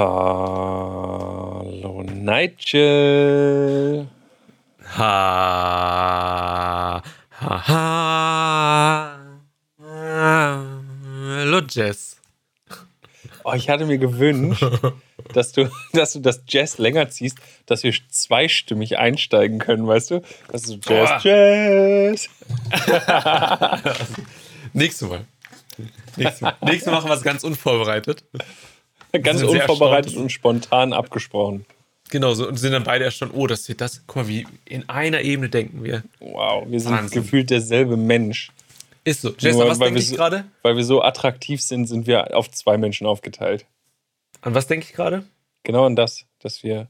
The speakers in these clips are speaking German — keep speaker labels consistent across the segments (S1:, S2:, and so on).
S1: Hallo Nigel.
S2: Ha, ha, ha. Hallo Jess.
S1: Oh, ich hatte mir gewünscht, dass du, dass du das Jazz länger ziehst, dass wir zweistimmig einsteigen können, weißt du? Das ist Jazz,
S2: Boah.
S1: Jazz.
S2: Nächstes Mal. Nächstes Mal. Nächstes Mal machen wir es ganz unvorbereitet.
S1: Ganz unvorbereitet und spontan abgesprochen.
S2: Genau so. Und sind dann beide erst schon, oh, das sieht das. Guck mal, wie in einer Ebene denken wir.
S1: Wow, wir sind
S2: Wahnsinn.
S1: gefühlt derselbe Mensch.
S2: Ist so. An was denke ich
S1: so-
S2: gerade?
S1: Weil wir so attraktiv sind, sind wir auf zwei Menschen aufgeteilt.
S2: An was denke ich gerade?
S1: Genau an das, dass wir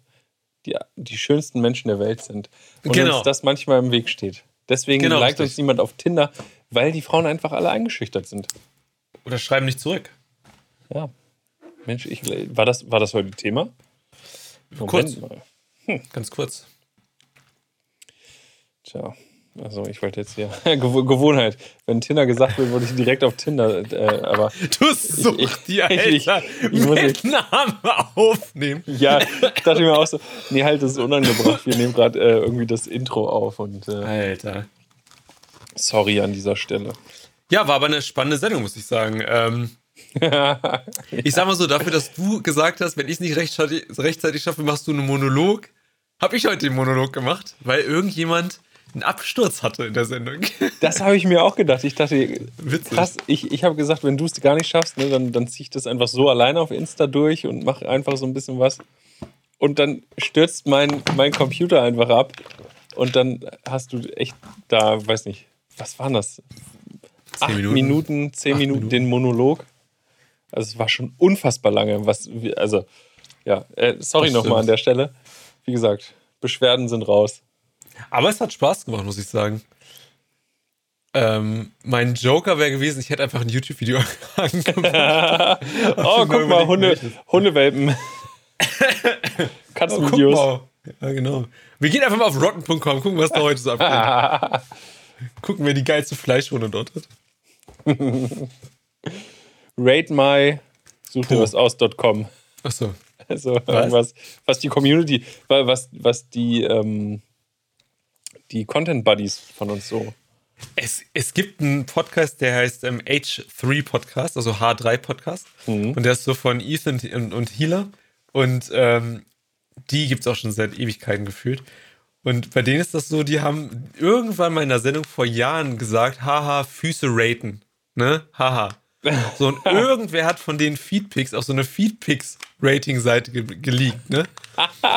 S1: die, die schönsten Menschen der Welt sind. Und
S2: Genau.
S1: uns das manchmal im Weg steht. Deswegen
S2: Genau,
S1: liked
S2: richtig.
S1: uns niemand auf Tinder, weil die Frauen einfach alle eingeschüchtert sind.
S2: Oder schreiben nicht zurück.
S1: Ja. Mensch, ich, war, das, war das heute Thema?
S2: Kurz.
S1: mal.
S2: Ganz kurz.
S1: Tja, also ich wollte jetzt hier. Gew Gewohnheit. Wenn Tinder gesagt wird, wollte ich direkt auf Tinder. Äh, aber
S2: Du such
S1: ich-
S2: dir,
S1: ich-
S2: Alter.
S1: ich muss
S2: Namen aufnehmen.
S1: ja, ich dachte mir auch so, nee, halt, das ist unangebracht. Wir nehmen gerade äh, irgendwie das Intro auf und äh,
S2: Alter.
S1: sorry an dieser Stelle.
S2: Ja, war aber eine spannende Sendung, muss ich sagen. Ähm, ich sag mal so, dafür, dass du gesagt hast, wenn ich es nicht rechtzeitig, rechtzeitig schaffe, machst du einen Monolog, habe ich heute den Monolog gemacht, weil irgendjemand einen Absturz hatte in der Sendung.
S1: Das habe ich mir auch gedacht. Ich dachte,
S2: Witzig.
S1: krass, ich, ich habe gesagt, wenn du es gar nicht schaffst, ne, dann, dann ziehe ich das einfach so alleine auf Insta durch und mache einfach so ein bisschen was. Und dann stürzt mein, mein Computer einfach ab. Und dann hast du echt da, weiß nicht, was waren das? Acht Minuten,
S2: Minuten.
S1: zehn Minuten,
S2: Minuten.
S1: den Monolog. Also es war schon unfassbar lange. Was, also, ja, äh, sorry nochmal an der Stelle. Wie gesagt, Beschwerden sind raus.
S2: Aber es hat Spaß gemacht, muss ich sagen. Ähm, mein Joker wäre gewesen, ich hätte einfach ein YouTube-Video angemacht.
S1: Oh, guck mal, Hunde. Hundewelpen.
S2: Oh,
S1: Katzenvideos.
S2: mal. Ja, genau. Wir gehen einfach mal auf rotten.com, gucken, was da heute so abgeht. gucken, wer die geilste Fleischrunde dort hat.
S1: Rate my, such dir was aus.com.
S2: Achso.
S1: Also irgendwas, was die Community, wa- was, was die, ähm, die Content Buddies von uns so.
S2: Es, es gibt einen Podcast, der heißt ähm, H3 Podcast, also H3 Podcast. Und der ist so von Ethan und, und Healer. Und ähm, die gibt es auch schon seit Ewigkeiten gefühlt. Und bei denen ist das so, die haben irgendwann mal in der Sendung vor Jahren gesagt, haha, Füße raten. Ne? Haha. So, und irgendwer hat von den Feedpicks auf so eine Feedpicks-Rating-Seite ge geleakt, ne?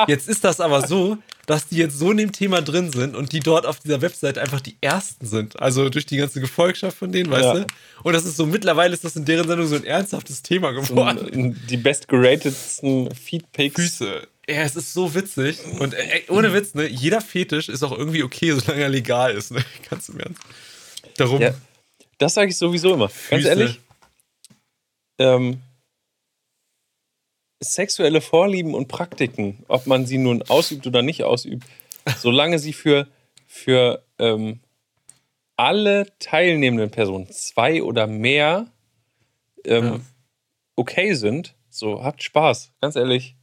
S2: Jetzt ist das aber so, dass die jetzt so in dem Thema drin sind und die dort auf dieser Webseite einfach die ersten sind. Also durch die ganze Gefolgschaft von denen, weißt
S1: Ja.
S2: du? Und das ist so, mittlerweile ist das in deren Sendung so ein ernsthaftes Thema geworden.
S1: Die bestgeratedsten Feedpics.
S2: Füße. Ja, es ist so witzig. Und ey, ohne Witz, ne? Jeder Fetisch ist auch irgendwie okay, solange er legal ist, ne? Ganz im Ernst. Darum.
S1: Ja, das sage ich sowieso immer. Ganz
S2: Füße.
S1: ehrlich, ähm, sexuelle Vorlieben und Praktiken, ob man sie nun ausübt oder nicht ausübt, solange sie für, für ähm, alle teilnehmenden Personen, zwei oder mehr, ähm,
S2: Ja.
S1: okay sind, so habt Spaß, ganz ehrlich.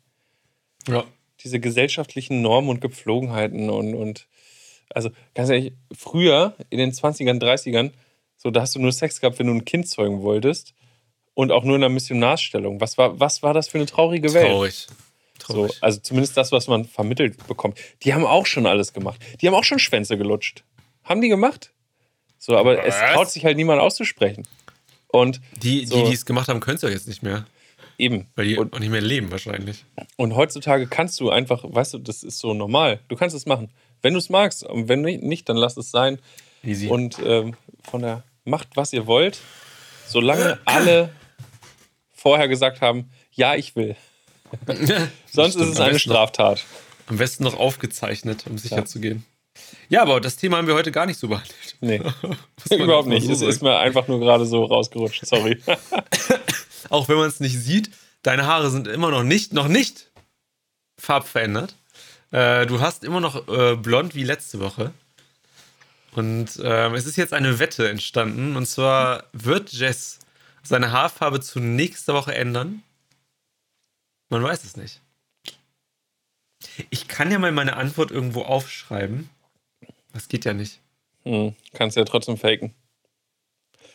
S2: Ja.
S1: Diese gesellschaftlichen Normen und Gepflogenheiten und, und also ganz ehrlich, früher in den 20ern, 30ern, so da hast du nur Sex gehabt, wenn du ein Kind zeugen wolltest und auch nur in einer Missionarsstellung. Was war, was war das für eine traurige Welt?
S2: Traurig.
S1: So,
S2: Traurig.
S1: also zumindest das, was man vermittelt bekommt. Die haben auch schon alles gemacht. Die haben auch schon Schwänze gelutscht. Haben die gemacht? So, aber es
S2: Was?
S1: traut sich halt niemand auszusprechen. Und
S2: Die,
S1: so.
S2: die, die es gemacht haben, können es ja jetzt nicht mehr.
S1: eben.
S2: Weil die
S1: Und,
S2: auch nicht mehr leben, wahrscheinlich.
S1: und heutzutage kannst du einfach, weißt du, das ist so normal. Du kannst es machen. Wenn du es magst. Und wenn nicht, dann lass es sein.
S2: Easy.
S1: Und ähm, von der macht, was ihr wollt, solange alle vorher gesagt haben, ja, ich will. Sonst ist es eine
S2: noch-
S1: Straftat.
S2: Am besten noch aufgezeichnet, um sicher
S1: Ja.
S2: zu gehen. Ja, aber das Thema haben wir heute gar nicht so behandelt.
S1: Nee, überhaupt nicht.
S2: so
S1: es ist mir einfach nur gerade so rausgerutscht. Sorry.
S2: Auch wenn man es nicht sieht, deine Haare sind immer noch nicht, noch nicht farbverändert. Äh, du hast immer noch äh, blond wie letzte Woche. Und ähm, es ist jetzt eine Wette entstanden. Und zwar wird Jess seine Haarfarbe zu nächster Woche ändern. Man weiß es nicht. Ich kann ja mal meine Antwort irgendwo aufschreiben. Das geht ja nicht.
S1: Hm, kannst ja trotzdem faken.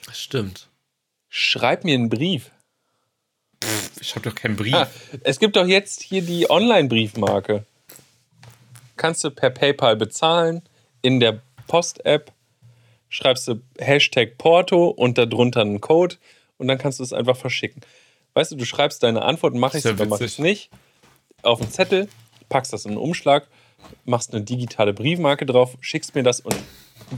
S2: Das stimmt.
S1: Schreib mir einen Brief.
S2: Ich habe doch keinen Brief.
S1: Ah, es gibt doch jetzt hier die Online-Briefmarke. Kannst du per PayPal bezahlen, in der Post-App schreibst du Hashtag Porto und darunter einen Code und dann kannst du es einfach verschicken. Weißt du, du schreibst deine Antwort, mache ich es oder mache ich es nicht, auf einen Zettel, packst das in einen Umschlag, machst eine digitale Briefmarke drauf, schickst mir das und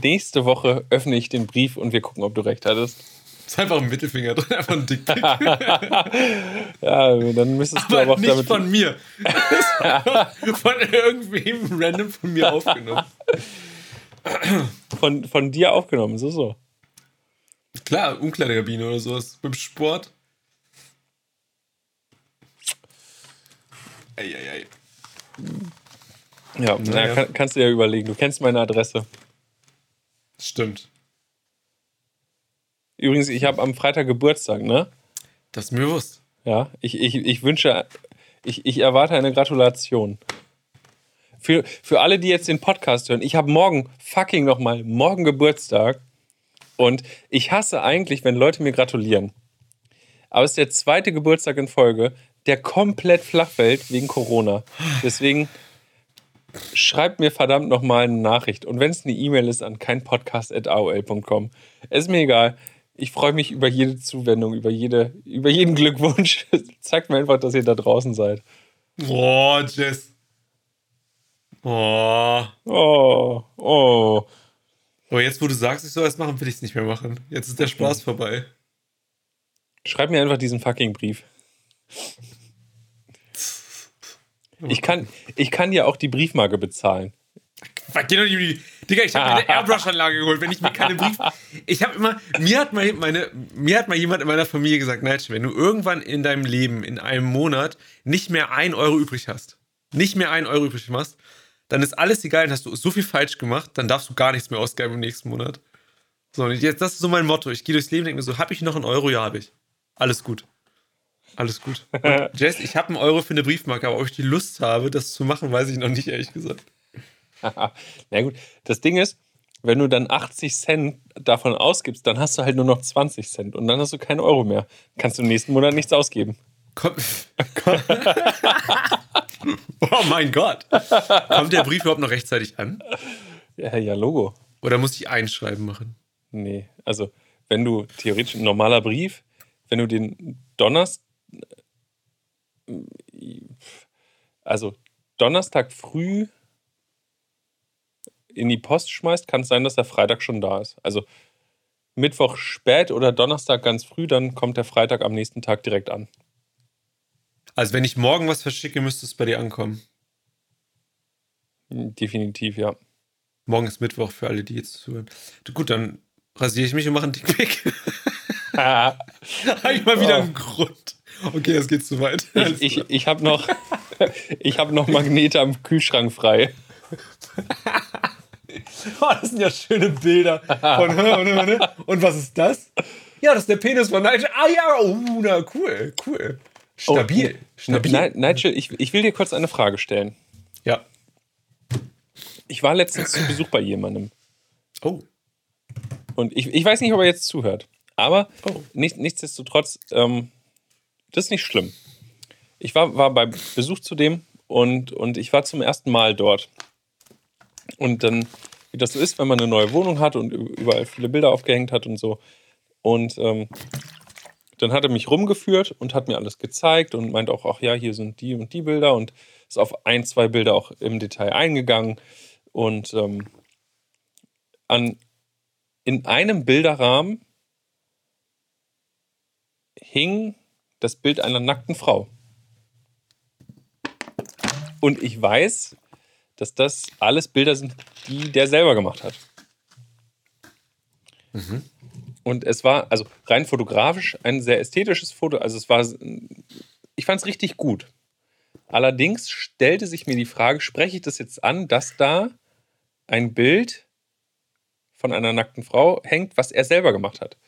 S1: nächste Woche öffne ich den Brief und wir gucken, ob du recht hattest.
S2: Ist einfach ein Mittelfinger drin, einfach ein Dickpick.
S1: ja, dann müsstest
S2: aber du aber auch nicht damit von mir. von irgendwem random von mir aufgenommen.
S1: Von, von dir aufgenommen, so, so.
S2: Klar, Umkleidekabine oder sowas. Beim Sport. Eieiei.
S1: Ja, naja. kann, kannst du ja überlegen. Du kennst meine Adresse.
S2: Stimmt.
S1: Übrigens, ich habe am Freitag Geburtstag, ne?
S2: Das ist mir bewusst.
S1: Ja, ich, ich, ich wünsche, ich, ich erwarte eine Gratulation. Für, für alle, die jetzt den Podcast hören, ich habe morgen fucking nochmal, morgen Geburtstag. Und ich hasse eigentlich, wenn Leute mir gratulieren. Aber es ist der zweite Geburtstag in Folge, der komplett flach fällt wegen Corona. Deswegen schreibt mir verdammt nochmal eine Nachricht. Und wenn es eine E-Mail ist, an keinpodcast.aol.com. ist mir egal. Ich freue mich über jede Zuwendung, über, jede, über jeden Glückwunsch. Zeigt mir einfach, dass ihr da draußen seid.
S2: Boah, Jess. Oh.
S1: Oh. Oh.
S2: Aber jetzt, wo du sagst, ich soll es machen, will ich es nicht mehr machen. Jetzt ist der Spaß vorbei.
S1: Schreib mir einfach diesen fucking Brief. Ich kann, ich kann ja auch die Briefmarke bezahlen.
S2: Geh doch nicht Digga, ich habe eine Airbrush-Anlage geholt, wenn ich mir keine Brief. Ich habe immer, mir hat mal meine, mir hat mal jemand in meiner Familie gesagt, Nigel, wenn du irgendwann in deinem Leben in einem Monat nicht mehr ein Euro übrig hast, nicht mehr ein Euro übrig machst, dann ist alles egal, dann hast du so viel falsch gemacht, dann darfst du gar nichts mehr ausgeben im nächsten Monat. So, und jetzt, das ist so mein Motto. Ich gehe durchs Leben und denke mir so, habe ich noch einen Euro? Ja, habe ich. Alles gut. Alles gut. Jess, ich habe einen Euro für eine Briefmarke, aber ob ich die Lust habe, das zu machen, weiß ich noch nicht, ehrlich gesagt.
S1: Na gut, das Ding ist, wenn du dann 80 Cent davon ausgibst, dann hast du halt nur noch 20 Cent und dann hast du keinen Euro mehr. Kannst du im nächsten Monat nichts ausgeben.
S2: Komm, komm. oh mein Gott. Kommt der Brief überhaupt noch rechtzeitig an?
S1: Ja, ja, Logo.
S2: Oder muss ich einschreiben machen?
S1: Nee, also wenn du theoretisch ein normaler Brief, wenn du den Donnerstag, also Donnerstag früh in die Post schmeißt, kann es sein, dass der Freitag schon da ist. Also Mittwoch spät oder Donnerstag ganz früh, dann kommt der Freitag am nächsten Tag direkt an.
S2: Also wenn ich morgen was verschicke, müsste es bei dir ankommen.
S1: Definitiv, ja.
S2: Morgen ist Mittwoch für alle, die jetzt zuhören. Gut, dann rasiere ich mich und mache einen Dickpick. Habe ich mal wieder oh. einen Grund. Okay, das geht zu weit.
S1: Ich, ich, ich habe noch, hab noch Magnete am Kühlschrank frei.
S2: oh, das sind ja schöne Bilder. Von, und was ist das? Ja, das ist der Penis von Nigel. Ah ja, oh, na, cool, cool. Stabil. Oh,
S1: stabil. Nigel, ich, ich will dir kurz eine Frage stellen.
S2: Ja.
S1: Ich war letztens zu Besuch bei jemandem.
S2: Oh.
S1: Und ich, ich weiß nicht, ob er jetzt zuhört. Aber oh. nicht, nichtsdestotrotz, ähm, das ist nicht schlimm. Ich war, war bei Besuch zu dem und, und ich war zum ersten Mal dort. Und dann, wie das so ist, wenn man eine neue Wohnung hat und überall viele Bilder aufgehängt hat und so. Und ähm, dann hat er mich rumgeführt und hat mir alles gezeigt und meint auch, ach ja, hier sind die und die Bilder und ist auf ein, zwei Bilder auch im Detail eingegangen. Und ähm, an, in einem Bilderrahmen hing das Bild einer nackten Frau. Und ich weiß, dass das alles Bilder sind, die der selber gemacht hat. Mhm. Und es war, also rein fotografisch, ein sehr ästhetisches Foto. Also es war, ich fand es richtig gut. Allerdings stellte sich mir die Frage, spreche ich das jetzt an, dass da ein Bild von einer nackten Frau hängt, was er selber gemacht hat.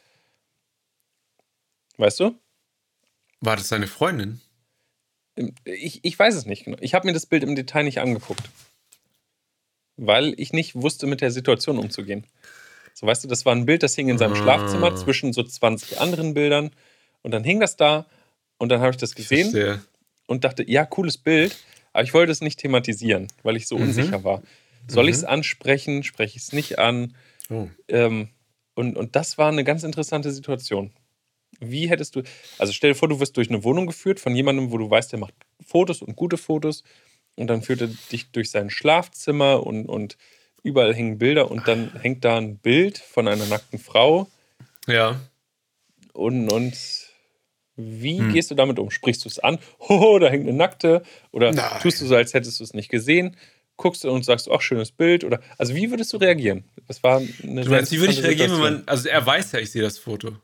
S1: Weißt du?
S2: War das seine Freundin?
S1: ich, ich weiß es nicht genau. Ich habe mir das Bild im Detail nicht angeguckt. Weil ich nicht wusste, mit der Situation umzugehen. So, weißt du, das war ein Bild, das hing in seinem
S2: Ah.
S1: Schlafzimmer zwischen so 20 anderen Bildern. Und dann hing das da und dann habe ich das gesehen
S2: Verstehe.
S1: und dachte, ja, cooles Bild, aber ich wollte es nicht thematisieren, weil ich so
S2: Mhm.
S1: unsicher war. Soll ich es ansprechen? Spreche ich es nicht an?
S2: Oh.
S1: Ähm, und, und das war eine ganz interessante Situation. Wie hättest du, also stell dir vor, du wirst durch eine Wohnung geführt von jemandem, wo du weißt, der macht Fotos und gute Fotos und dann führt er dich durch sein Schlafzimmer und, und überall hängen Bilder und dann hängt da ein Bild von einer nackten Frau
S2: Ja.
S1: und, und wie
S2: Hm.
S1: gehst du damit um? Sprichst du es an? Hoho, da hängt eine Nackte. Oder
S2: Nein.
S1: tust du so, als hättest du es nicht gesehen? Guckst du und sagst, ach, schönes Bild? Oder also wie würdest du reagieren? Das war eine
S2: Du meinst, wie würde ich reagieren, wenn man. Also er weiß ja, ich sehe das Foto.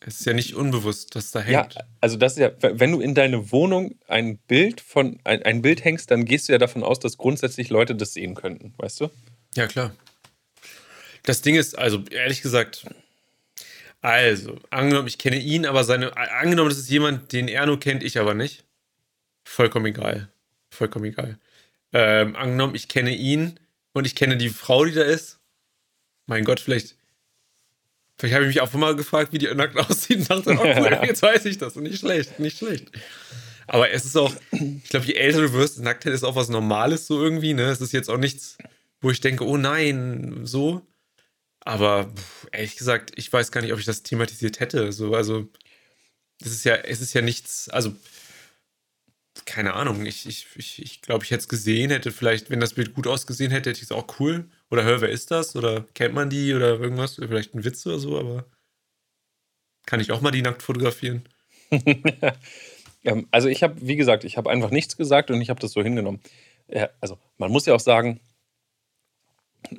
S2: Es ist ja nicht unbewusst, dass da
S1: Ja,
S2: hängt.
S1: also das ist ja, wenn du in deine Wohnung ein Bild von ein, ein Bild hängst, dann gehst du ja davon aus, dass grundsätzlich Leute das sehen könnten, weißt du?
S2: Ja, klar. Das Ding ist, also ehrlich gesagt, also, angenommen, ich kenne ihn, aber seine, angenommen, das ist jemand, den er nur kennt, ich aber nicht. Vollkommen egal. Vollkommen egal. Ähm, angenommen, ich kenne ihn und ich kenne die Frau, die da ist. Mein Gott, vielleicht, vielleicht habe ich mich auch mal gefragt, wie die nackt aussieht und dachte, oh cool, jetzt weiß ich das. Nicht schlecht, nicht schlecht. Aber es ist auch, ich glaube, je älter du wirst, Nacktheit ist auch was Normales so irgendwie, ne? Es ist jetzt auch nichts, wo ich denke, oh nein, so. Aber ehrlich gesagt, ich weiß gar nicht, ob ich das thematisiert hätte. So, also, es ist ja, es ist ja nichts, also, keine Ahnung. Ich, ich, ich, ich glaube, ich hätte es gesehen, hätte vielleicht, wenn das Bild gut ausgesehen hätte, hätte ich es auch cool. Oder hör, wer ist das? Oder kennt man die oder irgendwas? Vielleicht ein Witz oder so, aber kann ich auch mal die nackt fotografieren?
S1: Ähm, also ich habe, wie gesagt, ich habe einfach nichts gesagt und ich habe das so hingenommen. Also man muss ja auch sagen,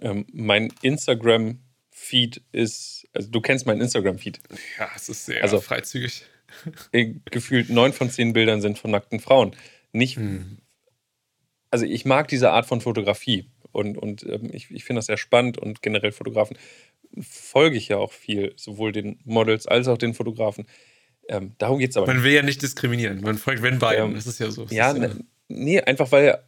S1: ähm, mein Instagram-Feed ist, also du kennst meinen Instagram-Feed.
S2: Ja, es ist sehr
S1: Also-
S2: freizügig.
S1: Äh, Gefühlt neun von zehn Bildern sind von nackten Frauen. Nicht, also ich mag diese Art von Fotografie und, und ähm, ich, ich finde das sehr spannend und generell Fotografen folge ich ja auch viel, sowohl den Models als auch den Fotografen. Ähm, darum geht es aber
S2: Man will ja nicht diskriminieren. Man folgt wenn beiden.
S1: Ähm,
S2: das ist ja so.
S1: Ja,
S2: ist
S1: ne, nee, einfach weil.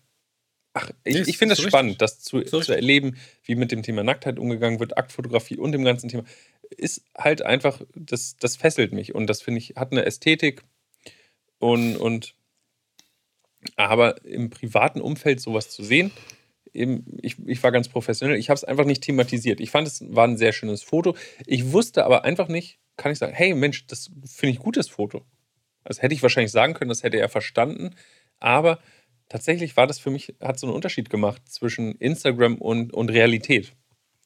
S1: Ach, ich,
S2: Nee,
S1: ich finde es
S2: so
S1: spannend, das zu,
S2: So
S1: zu erleben, wie mit dem Thema Nacktheit umgegangen wird, Aktfotografie und dem ganzen Thema. Ist halt einfach, das, das fesselt mich und das finde ich, hat eine Ästhetik und, und aber im privaten Umfeld sowas zu sehen, eben, ich, ich war ganz professionell, ich habe es einfach nicht thematisiert. Ich fand, es war ein sehr schönes Foto. Ich wusste aber einfach nicht, kann ich sagen, hey Mensch, das finde ich gutes Foto. Das hätte ich wahrscheinlich sagen können, das hätte er verstanden. Aber tatsächlich war das für mich, hat so einen Unterschied gemacht zwischen Instagram und, und Realität.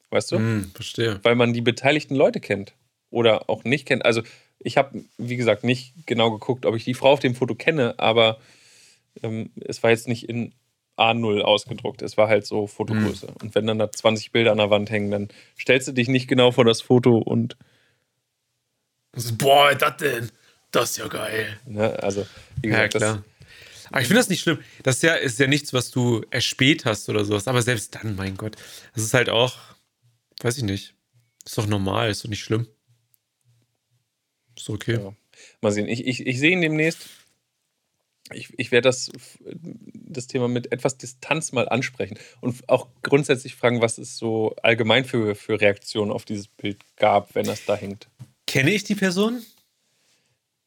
S1: Weißt du?
S2: Hm, verstehe.
S1: Weil man die beteiligten Leute kennt oder auch nicht kennt. Also ich habe, wie gesagt, nicht genau geguckt, ob ich die Frau auf dem Foto kenne, aber ähm, es war jetzt nicht in A0 ausgedruckt. Es war halt so Fotogröße. Und wenn dann da 20 Bilder an der Wand hängen, dann stellst du dich nicht genau vor das Foto und,
S2: boah, das denn? Das ist ja geil.
S1: ne, also, wie
S2: Ja,
S1: gesagt, das,
S2: klar. Aber ich finde das nicht schlimm. Das ist ja, ist ja nichts, was du erspäht hast oder sowas. Aber selbst dann, mein Gott. Das ist halt auch, weiß ich nicht. Ist doch normal, ist doch nicht schlimm. Ist okay.
S1: Ja. Mal sehen. Ich, ich, ich sehe ihn demnächst. Ich, ich werde das, das Thema mit etwas Distanz mal ansprechen und auch grundsätzlich fragen, was es so allgemein für, für Reaktionen auf dieses Bild gab, wenn das da hängt.
S2: Kenne ich die Person?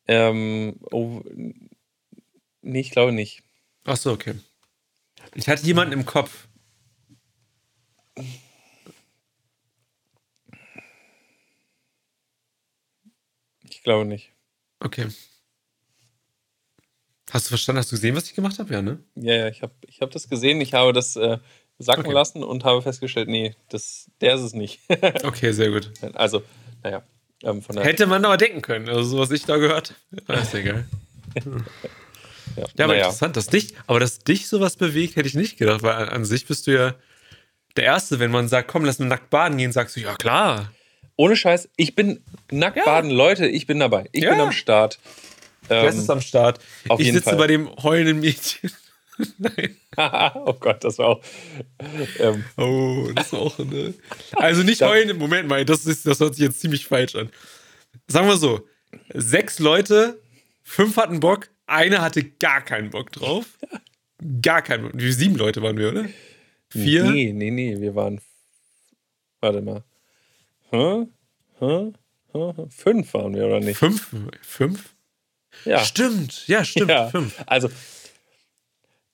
S1: Ähm, oh, nee, ich glaube nicht.
S2: Ach so, okay. Ich hatte jemanden im Kopf.
S1: Ich glaube nicht.
S2: Okay. Hast du verstanden? Hast du gesehen, was ich gemacht habe? Ja, ne?
S1: Ja, ja, ich habe ich hab das gesehen, ich habe das äh, sacken
S2: Okay.
S1: lassen und habe festgestellt, nee, das, der ist es nicht.
S2: Okay, sehr gut.
S1: also, naja, ähm, von der
S2: Hätte man aber denken können. Also, so was ich da gehört. Ja, ist egal.
S1: ja,
S2: Ja, aber
S1: naja.
S2: interessant, dass dich, aber dass dich sowas bewegt, hätte ich nicht gedacht, weil an, an sich bist du ja der Erste, wenn man sagt, komm, lass mal nackt baden gehen, sagst du, ja klar.
S1: Ohne Scheiß, ich bin nackt
S2: Ja.
S1: baden, Leute, ich bin dabei. Ich
S2: Ja.
S1: bin am Start. Ähm,
S2: Das ist am Start.
S1: auf
S2: ich
S1: jeden
S2: sitze
S1: Fall.
S2: bei dem heulenden Mädchen. Nein.
S1: oh Gott, das war auch. Ähm,
S2: Oh, das ist auch eine. Also nicht heulen im Moment mal, das, ist, das hört sich jetzt ziemlich falsch an. Sagen wir so: sechs Leute, fünf hatten Bock, einer hatte gar keinen Bock drauf. Gar keinen Bock. Wie sieben Leute waren wir, oder? Vier?
S1: Nee, nee, nee, wir waren. Warte mal. Hä? Hä? Hä? Fünf waren wir, oder nicht?
S2: Fünf? Fünf?
S1: Ja.
S2: Stimmt, ja, stimmt.
S1: ja.
S2: Fünf.
S1: Also,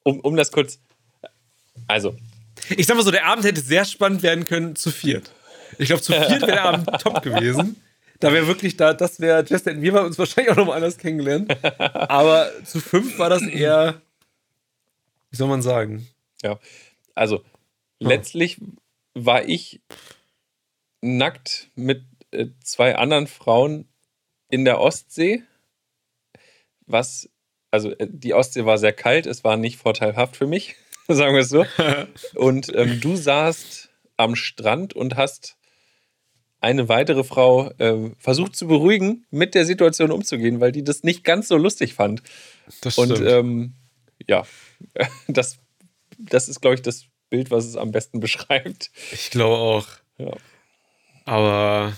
S1: um, um das kurz. Also,
S2: Ich sag mal so, der Abend hätte sehr spannend werden können zu viert. Ich glaube, zu viert wäre der Abend top gewesen. Da wäre wirklich da, das wäre, hätten wir bei uns wahrscheinlich auch noch mal anders kennengelernt. Aber zu fünf war das eher, wie soll man sagen?
S1: ja. Also, letztlich war ich nackt mit äh, zwei anderen Frauen in der Ostsee. Was, also, äh, die Ostsee war sehr kalt, es war nicht vorteilhaft für mich, sagen wir es so. Und ähm, du saßt am Strand und hast eine weitere Frau ähm, versucht zu beruhigen, mit der Situation umzugehen, weil die das nicht ganz so lustig fand.
S2: Das
S1: Und ähm, ja, das, das ist, glaube ich, das Bild, was es am besten beschreibt.
S2: ich glaube auch.
S1: Ja.
S2: Aber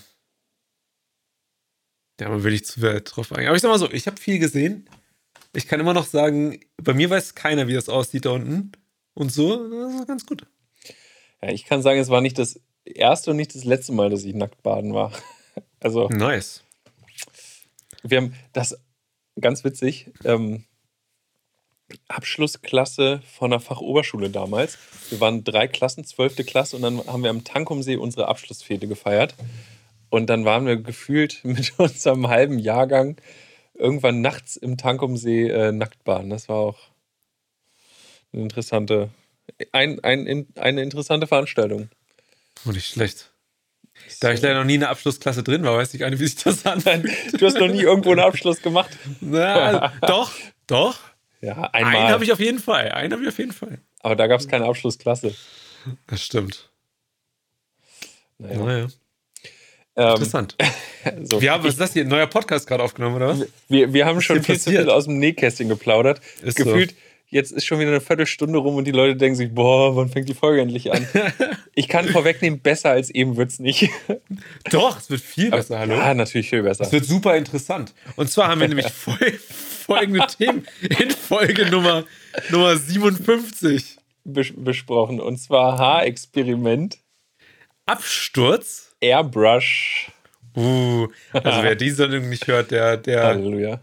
S2: ja, man will nicht zu weit drauf eingehen. Aber ich sag mal so, ich habe viel gesehen. Ich kann immer noch sagen, bei mir weiß keiner, wie das aussieht da unten. Und so, das ist ganz gut.
S1: ja, ich kann sagen, es war nicht das erste und nicht das letzte Mal, dass ich nackt baden war. Also,
S2: Nice.
S1: wir haben das ganz witzig. Ähm, Abschlussklasse von der Fachoberschule damals. Wir waren drei Klassen, zwölfte Klasse, und dann haben wir am Tankumsee unsere Abschlussfete gefeiert. Und dann waren wir gefühlt mit unserem halben Jahrgang irgendwann nachts im Tankumsee äh, nackt baden. Das war auch eine interessante, ein, ein, in, eine interessante Veranstaltung.
S2: Oh, nicht schlecht. Da ich leider noch nie in der Abschlussklasse drin war, weiß ich gar nicht, wie sich das anfühlt.
S1: Du hast noch nie irgendwo einen Abschluss gemacht?
S2: Na, doch, doch.
S1: Ja,
S2: Einen
S1: einmal.
S2: habe ich auf jeden Fall. Einen habe ich auf jeden Fall.
S1: Aber da gab es keine Abschlussklasse.
S2: Das stimmt.
S1: Naja.
S2: Naja.
S1: Ähm,
S2: Interessant.
S1: so.
S2: Wir haben, was ist das hier? Ein neuer Podcast gerade aufgenommen, oder was?
S1: Wir, wir haben schon viel zu
S2: passiert?
S1: viel aus dem Nähkästchen geplaudert.
S2: Ist so.
S1: Jetzt ist schon wieder eine Viertelstunde rum und die Leute denken sich, boah, wann fängt die Folge endlich an? ich kann vorwegnehmen, besser als eben wird's nicht.
S2: Doch, es wird viel besser, hallo.
S1: Ja, natürlich viel besser.
S2: Es wird super interessant. Und zwar haben wir nämlich fol folgende Themen in Folge Nummer, Nummer 57.
S1: Bes besprochen. Und zwar Haarexperiment,
S2: Absturz.
S1: Airbrush.
S2: Uh, also wer die Sendung nicht hört, der, der,
S1: Halleluja.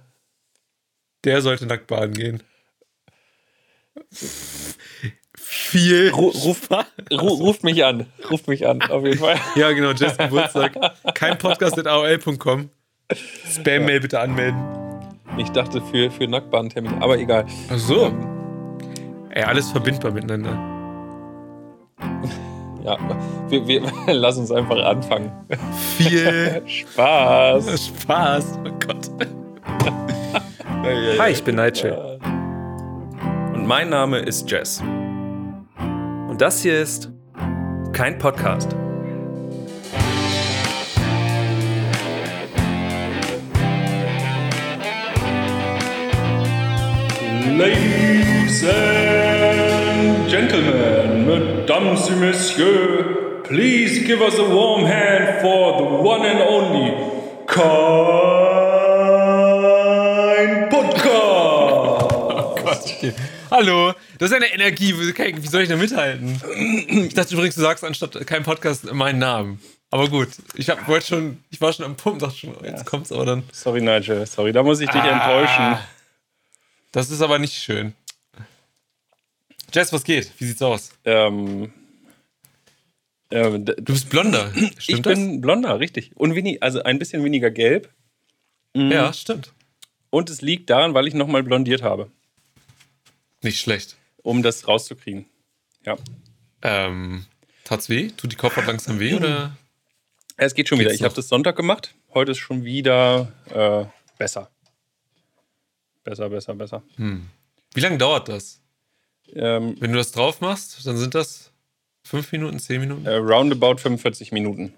S2: der sollte nackt baden gehen. Viel
S1: Ru ruf, ru ruft mich an. Ruft mich an, auf jeden Fall.
S2: Ja, genau, Jess Geburtstag. Kein Podcast at aol.com. Spam-Mail bitte anmelden.
S1: Ich dachte für, für Nacktbahntermin, aber egal.
S2: Ach so. Ey, alles verbindbar miteinander.
S1: Ja, wir, wir lass uns einfach anfangen.
S2: Viel
S1: Spaß.
S2: Spaß. Oh Gott.
S3: Hi, ich bin Nigel. Mein Name ist Jess. Und das hier ist kein Podcast.
S1: Ladies and gentlemen, mesdames et messieurs, please give us a warm hand for the one and only Kein Podcast.
S2: Hallo, das ist eine Energie. Wie soll ich da mithalten? Ich dachte übrigens, du sagst anstatt kein Podcast meinen Namen. Aber gut, ich hab, wollte schon, ich war schon am Pump, dachte schon, jetzt kommt's aber dann.
S1: Sorry, Nigel, sorry, da muss ich dich enttäuschen.
S2: Das ist aber nicht schön. Jess, was geht? Wie sieht's aus?
S1: Ähm, ähm,
S2: Du bist blonder.
S1: ich
S2: Stimmt
S1: bin blonder, richtig. Und wenig, also ein bisschen weniger gelb.
S2: das? Ja, stimmt.
S1: Und es liegt daran, weil ich nochmal blondiert habe,
S2: Nicht schlecht.
S1: um das rauszukriegen. Ja.
S2: Ähm, tat's weh? Tut die Kopfhaut langsam weh oder?
S1: Es geht schon wieder.
S2: Geht's
S1: Ich habe das Sonntag gemacht. Heute ist schon wieder äh, besser. Besser, besser, besser.
S2: Wie lange dauert das?
S1: Ähm,
S2: Wenn du das drauf machst, dann sind das fünf Minuten, zehn Minuten?
S1: äh, roundabout 45 Minuten.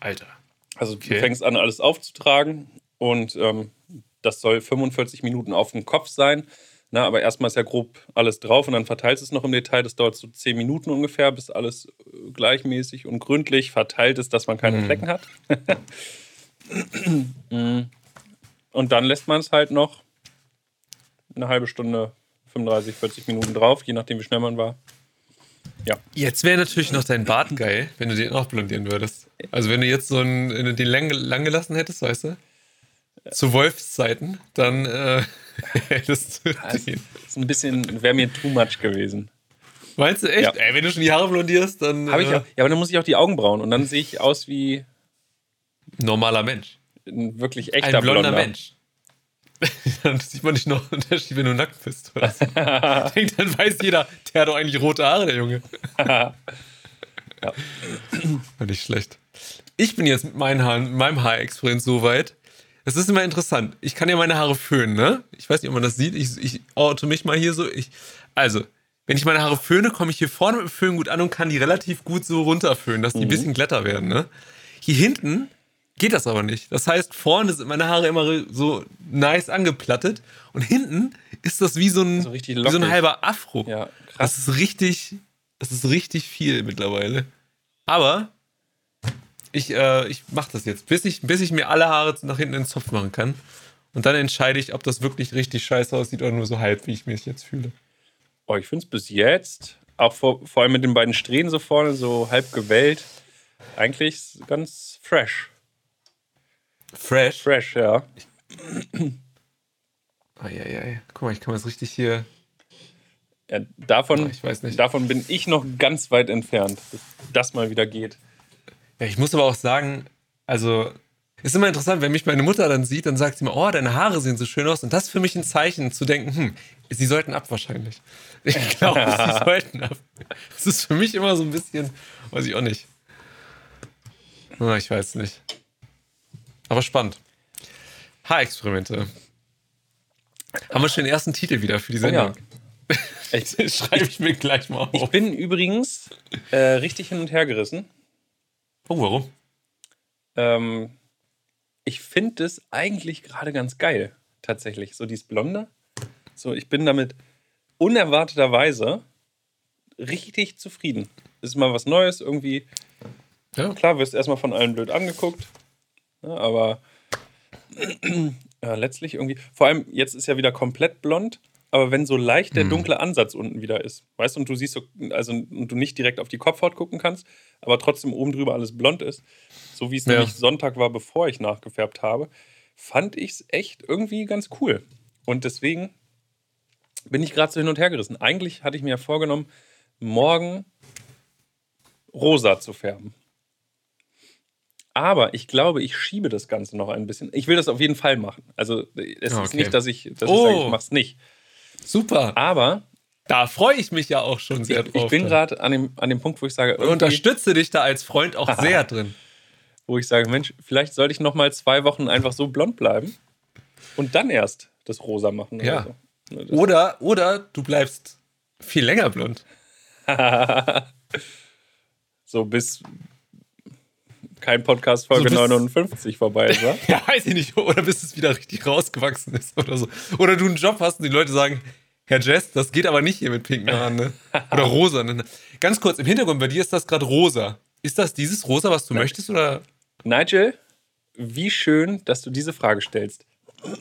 S2: Alter.
S1: Also
S2: Okay.
S1: du fängst an, alles aufzutragen und ähm, das soll 45 Minuten auf dem Kopf sein. Na, aber erstmal ist ja grob alles drauf und dann verteilst du es noch im Detail. Das dauert so 10 Minuten ungefähr, bis alles äh, gleichmäßig und gründlich verteilt ist, dass man keine Flecken hat. Und dann lässt man es halt noch eine halbe Stunde, 35, 40 Minuten drauf, je nachdem, wie schnell man war.
S2: Jetzt wäre natürlich noch dein Bart geil, wenn du den auch blondieren würdest. Also wenn du jetzt so einen, den lang, lang gelassen hättest, weißt du? Zu Wolfszeiten, dann äh, hättest du
S1: Das
S2: den.
S1: ist ein bisschen, wäre mir too much gewesen.
S2: Meinst du echt?
S1: Ja.
S2: Ey, wenn du schon die Haare blondierst, dann
S1: Hab ich
S2: äh,
S1: auch, ja, aber dann muss ich auch die Augenbrauen und dann sehe ich aus wie
S2: normaler Mensch.
S1: ein wirklich echter
S2: Ein blonder
S1: Blonder.
S2: Mensch. dann sieht man nicht noch einen Unterschied, wenn du nackt bist. Oder so. Ich denk, dann weiß jeder, der hat doch eigentlich rote Haare, der Junge.
S1: ja.
S2: War nicht schlecht. Ich bin jetzt mit meinen Haaren, mit meinem Haarexperiment so weit. Es ist immer interessant. Ich kann ja meine Haare föhnen, ne? Ich weiß nicht, ob man das sieht. Ich, ich orte mich mal hier so. Ich, also, wenn ich meine Haare föhne, komme ich hier vorne mit dem Föhn gut an und kann die relativ gut so runterföhnen, dass die ein bisschen glatter werden, ne? Hier hinten geht das aber nicht. Das heißt, vorne sind meine Haare immer so nice angeplattet und hinten ist das wie so ein,
S1: So
S2: wie so ein halber Afro.
S1: Ja,
S2: Das
S1: krass.
S2: ist richtig, das ist richtig viel mittlerweile. Aber ich, äh, ich mache das jetzt, bis ich, bis ich mir alle Haare nach hinten in den Zopf machen kann. Und dann entscheide ich, ob das wirklich richtig scheiße aussieht oder nur so halb, wie ich mich jetzt fühle.
S1: Oh, ich finde es bis jetzt, auch vor, vor allem mit den beiden Strähnen so vorne, so halb gewellt, eigentlich ganz fresh.
S2: Fresh.
S1: Fresh, ja.
S2: Eieiei. Guck mal, ich kann das richtig hier.
S1: ja davon,
S2: Oh, ich weiß nicht.
S1: davon bin ich noch ganz weit entfernt, bis das mal wieder geht.
S2: Ja, ich muss aber auch sagen, also. Ist immer interessant, wenn mich meine Mutter dann sieht, dann sagt sie mir, oh, deine Haare sehen so schön aus. Und das ist für mich ein Zeichen zu denken, hm, sie sollten ab wahrscheinlich. Ich glaube, sie sollten ab. Das ist für mich immer so ein bisschen, weiß ich auch nicht. Ah, ich weiß nicht. Aber spannend. Haarexperimente. Haben wir schon den ersten Titel wieder für die Sendung?
S1: Ich,
S2: Schreibe ich mir gleich mal
S1: ich
S2: auf.
S1: bin übrigens äh, richtig hin und her gerissen.
S2: Oh, warum?
S1: Ähm, ich finde das eigentlich gerade ganz geil, tatsächlich. So dieses Blonde. So, ich bin damit unerwarteterweise richtig zufrieden. Ist mal was Neues, irgendwie.
S2: Ja.
S1: Klar, wirst erstmal von allen blöd angeguckt. Ja, aber ja, letztlich irgendwie. Vor allem, jetzt ist ja wieder komplett blond. Aber wenn so leicht der dunkle Ansatz unten wieder ist, weißt du, und du siehst so, also und du nicht direkt auf die Kopfhaut gucken kannst, aber trotzdem oben drüber alles blond ist, so wie es
S2: Ja.
S1: nämlich Sonntag war, bevor ich nachgefärbt habe, fand ich es echt irgendwie ganz cool. Und deswegen bin ich gerade so hin und her gerissen. Eigentlich hatte ich mir ja vorgenommen, morgen rosa zu färben. Aber ich glaube, ich schiebe das Ganze noch ein bisschen. Ich will das auf jeden Fall machen. Also es
S2: Ah,
S1: ist
S2: okay.
S1: nicht, dass ich, dass
S2: Oh.
S1: ich sage, ich mach's nicht.
S2: Super.
S1: Aber
S2: Da freue ich mich ja auch schon sehr
S1: ich,
S2: drauf.
S1: ich bin gerade an dem, an dem Punkt, wo ich sage,
S2: und
S1: irgendwie,
S2: unterstütze dich da als Freund auch sehr drin.
S1: wo ich sage, Mensch, vielleicht sollte ich noch mal zwei Wochen einfach so blond bleiben und dann erst das rosa machen.
S2: Ja.
S1: Oder so. Ne, das-
S2: Oder, oder du bleibst viel länger blond.
S1: So bis kein Podcast Folge
S2: So bis-
S1: 59 vorbei ist, wa?
S2: Ja, weiß ich nicht. Oder bis es wieder richtig rausgewachsen ist oder so. Oder du einen Job hast und die Leute sagen, Herr Jess, das geht aber nicht hier mit pinken Haaren, ne? Oder rosa. Ne? Ganz kurz, im Hintergrund, bei dir ist das gerade rosa. Ist das dieses rosa, was du möchtest? Oder?
S1: Nigel, wie schön, dass du diese Frage stellst.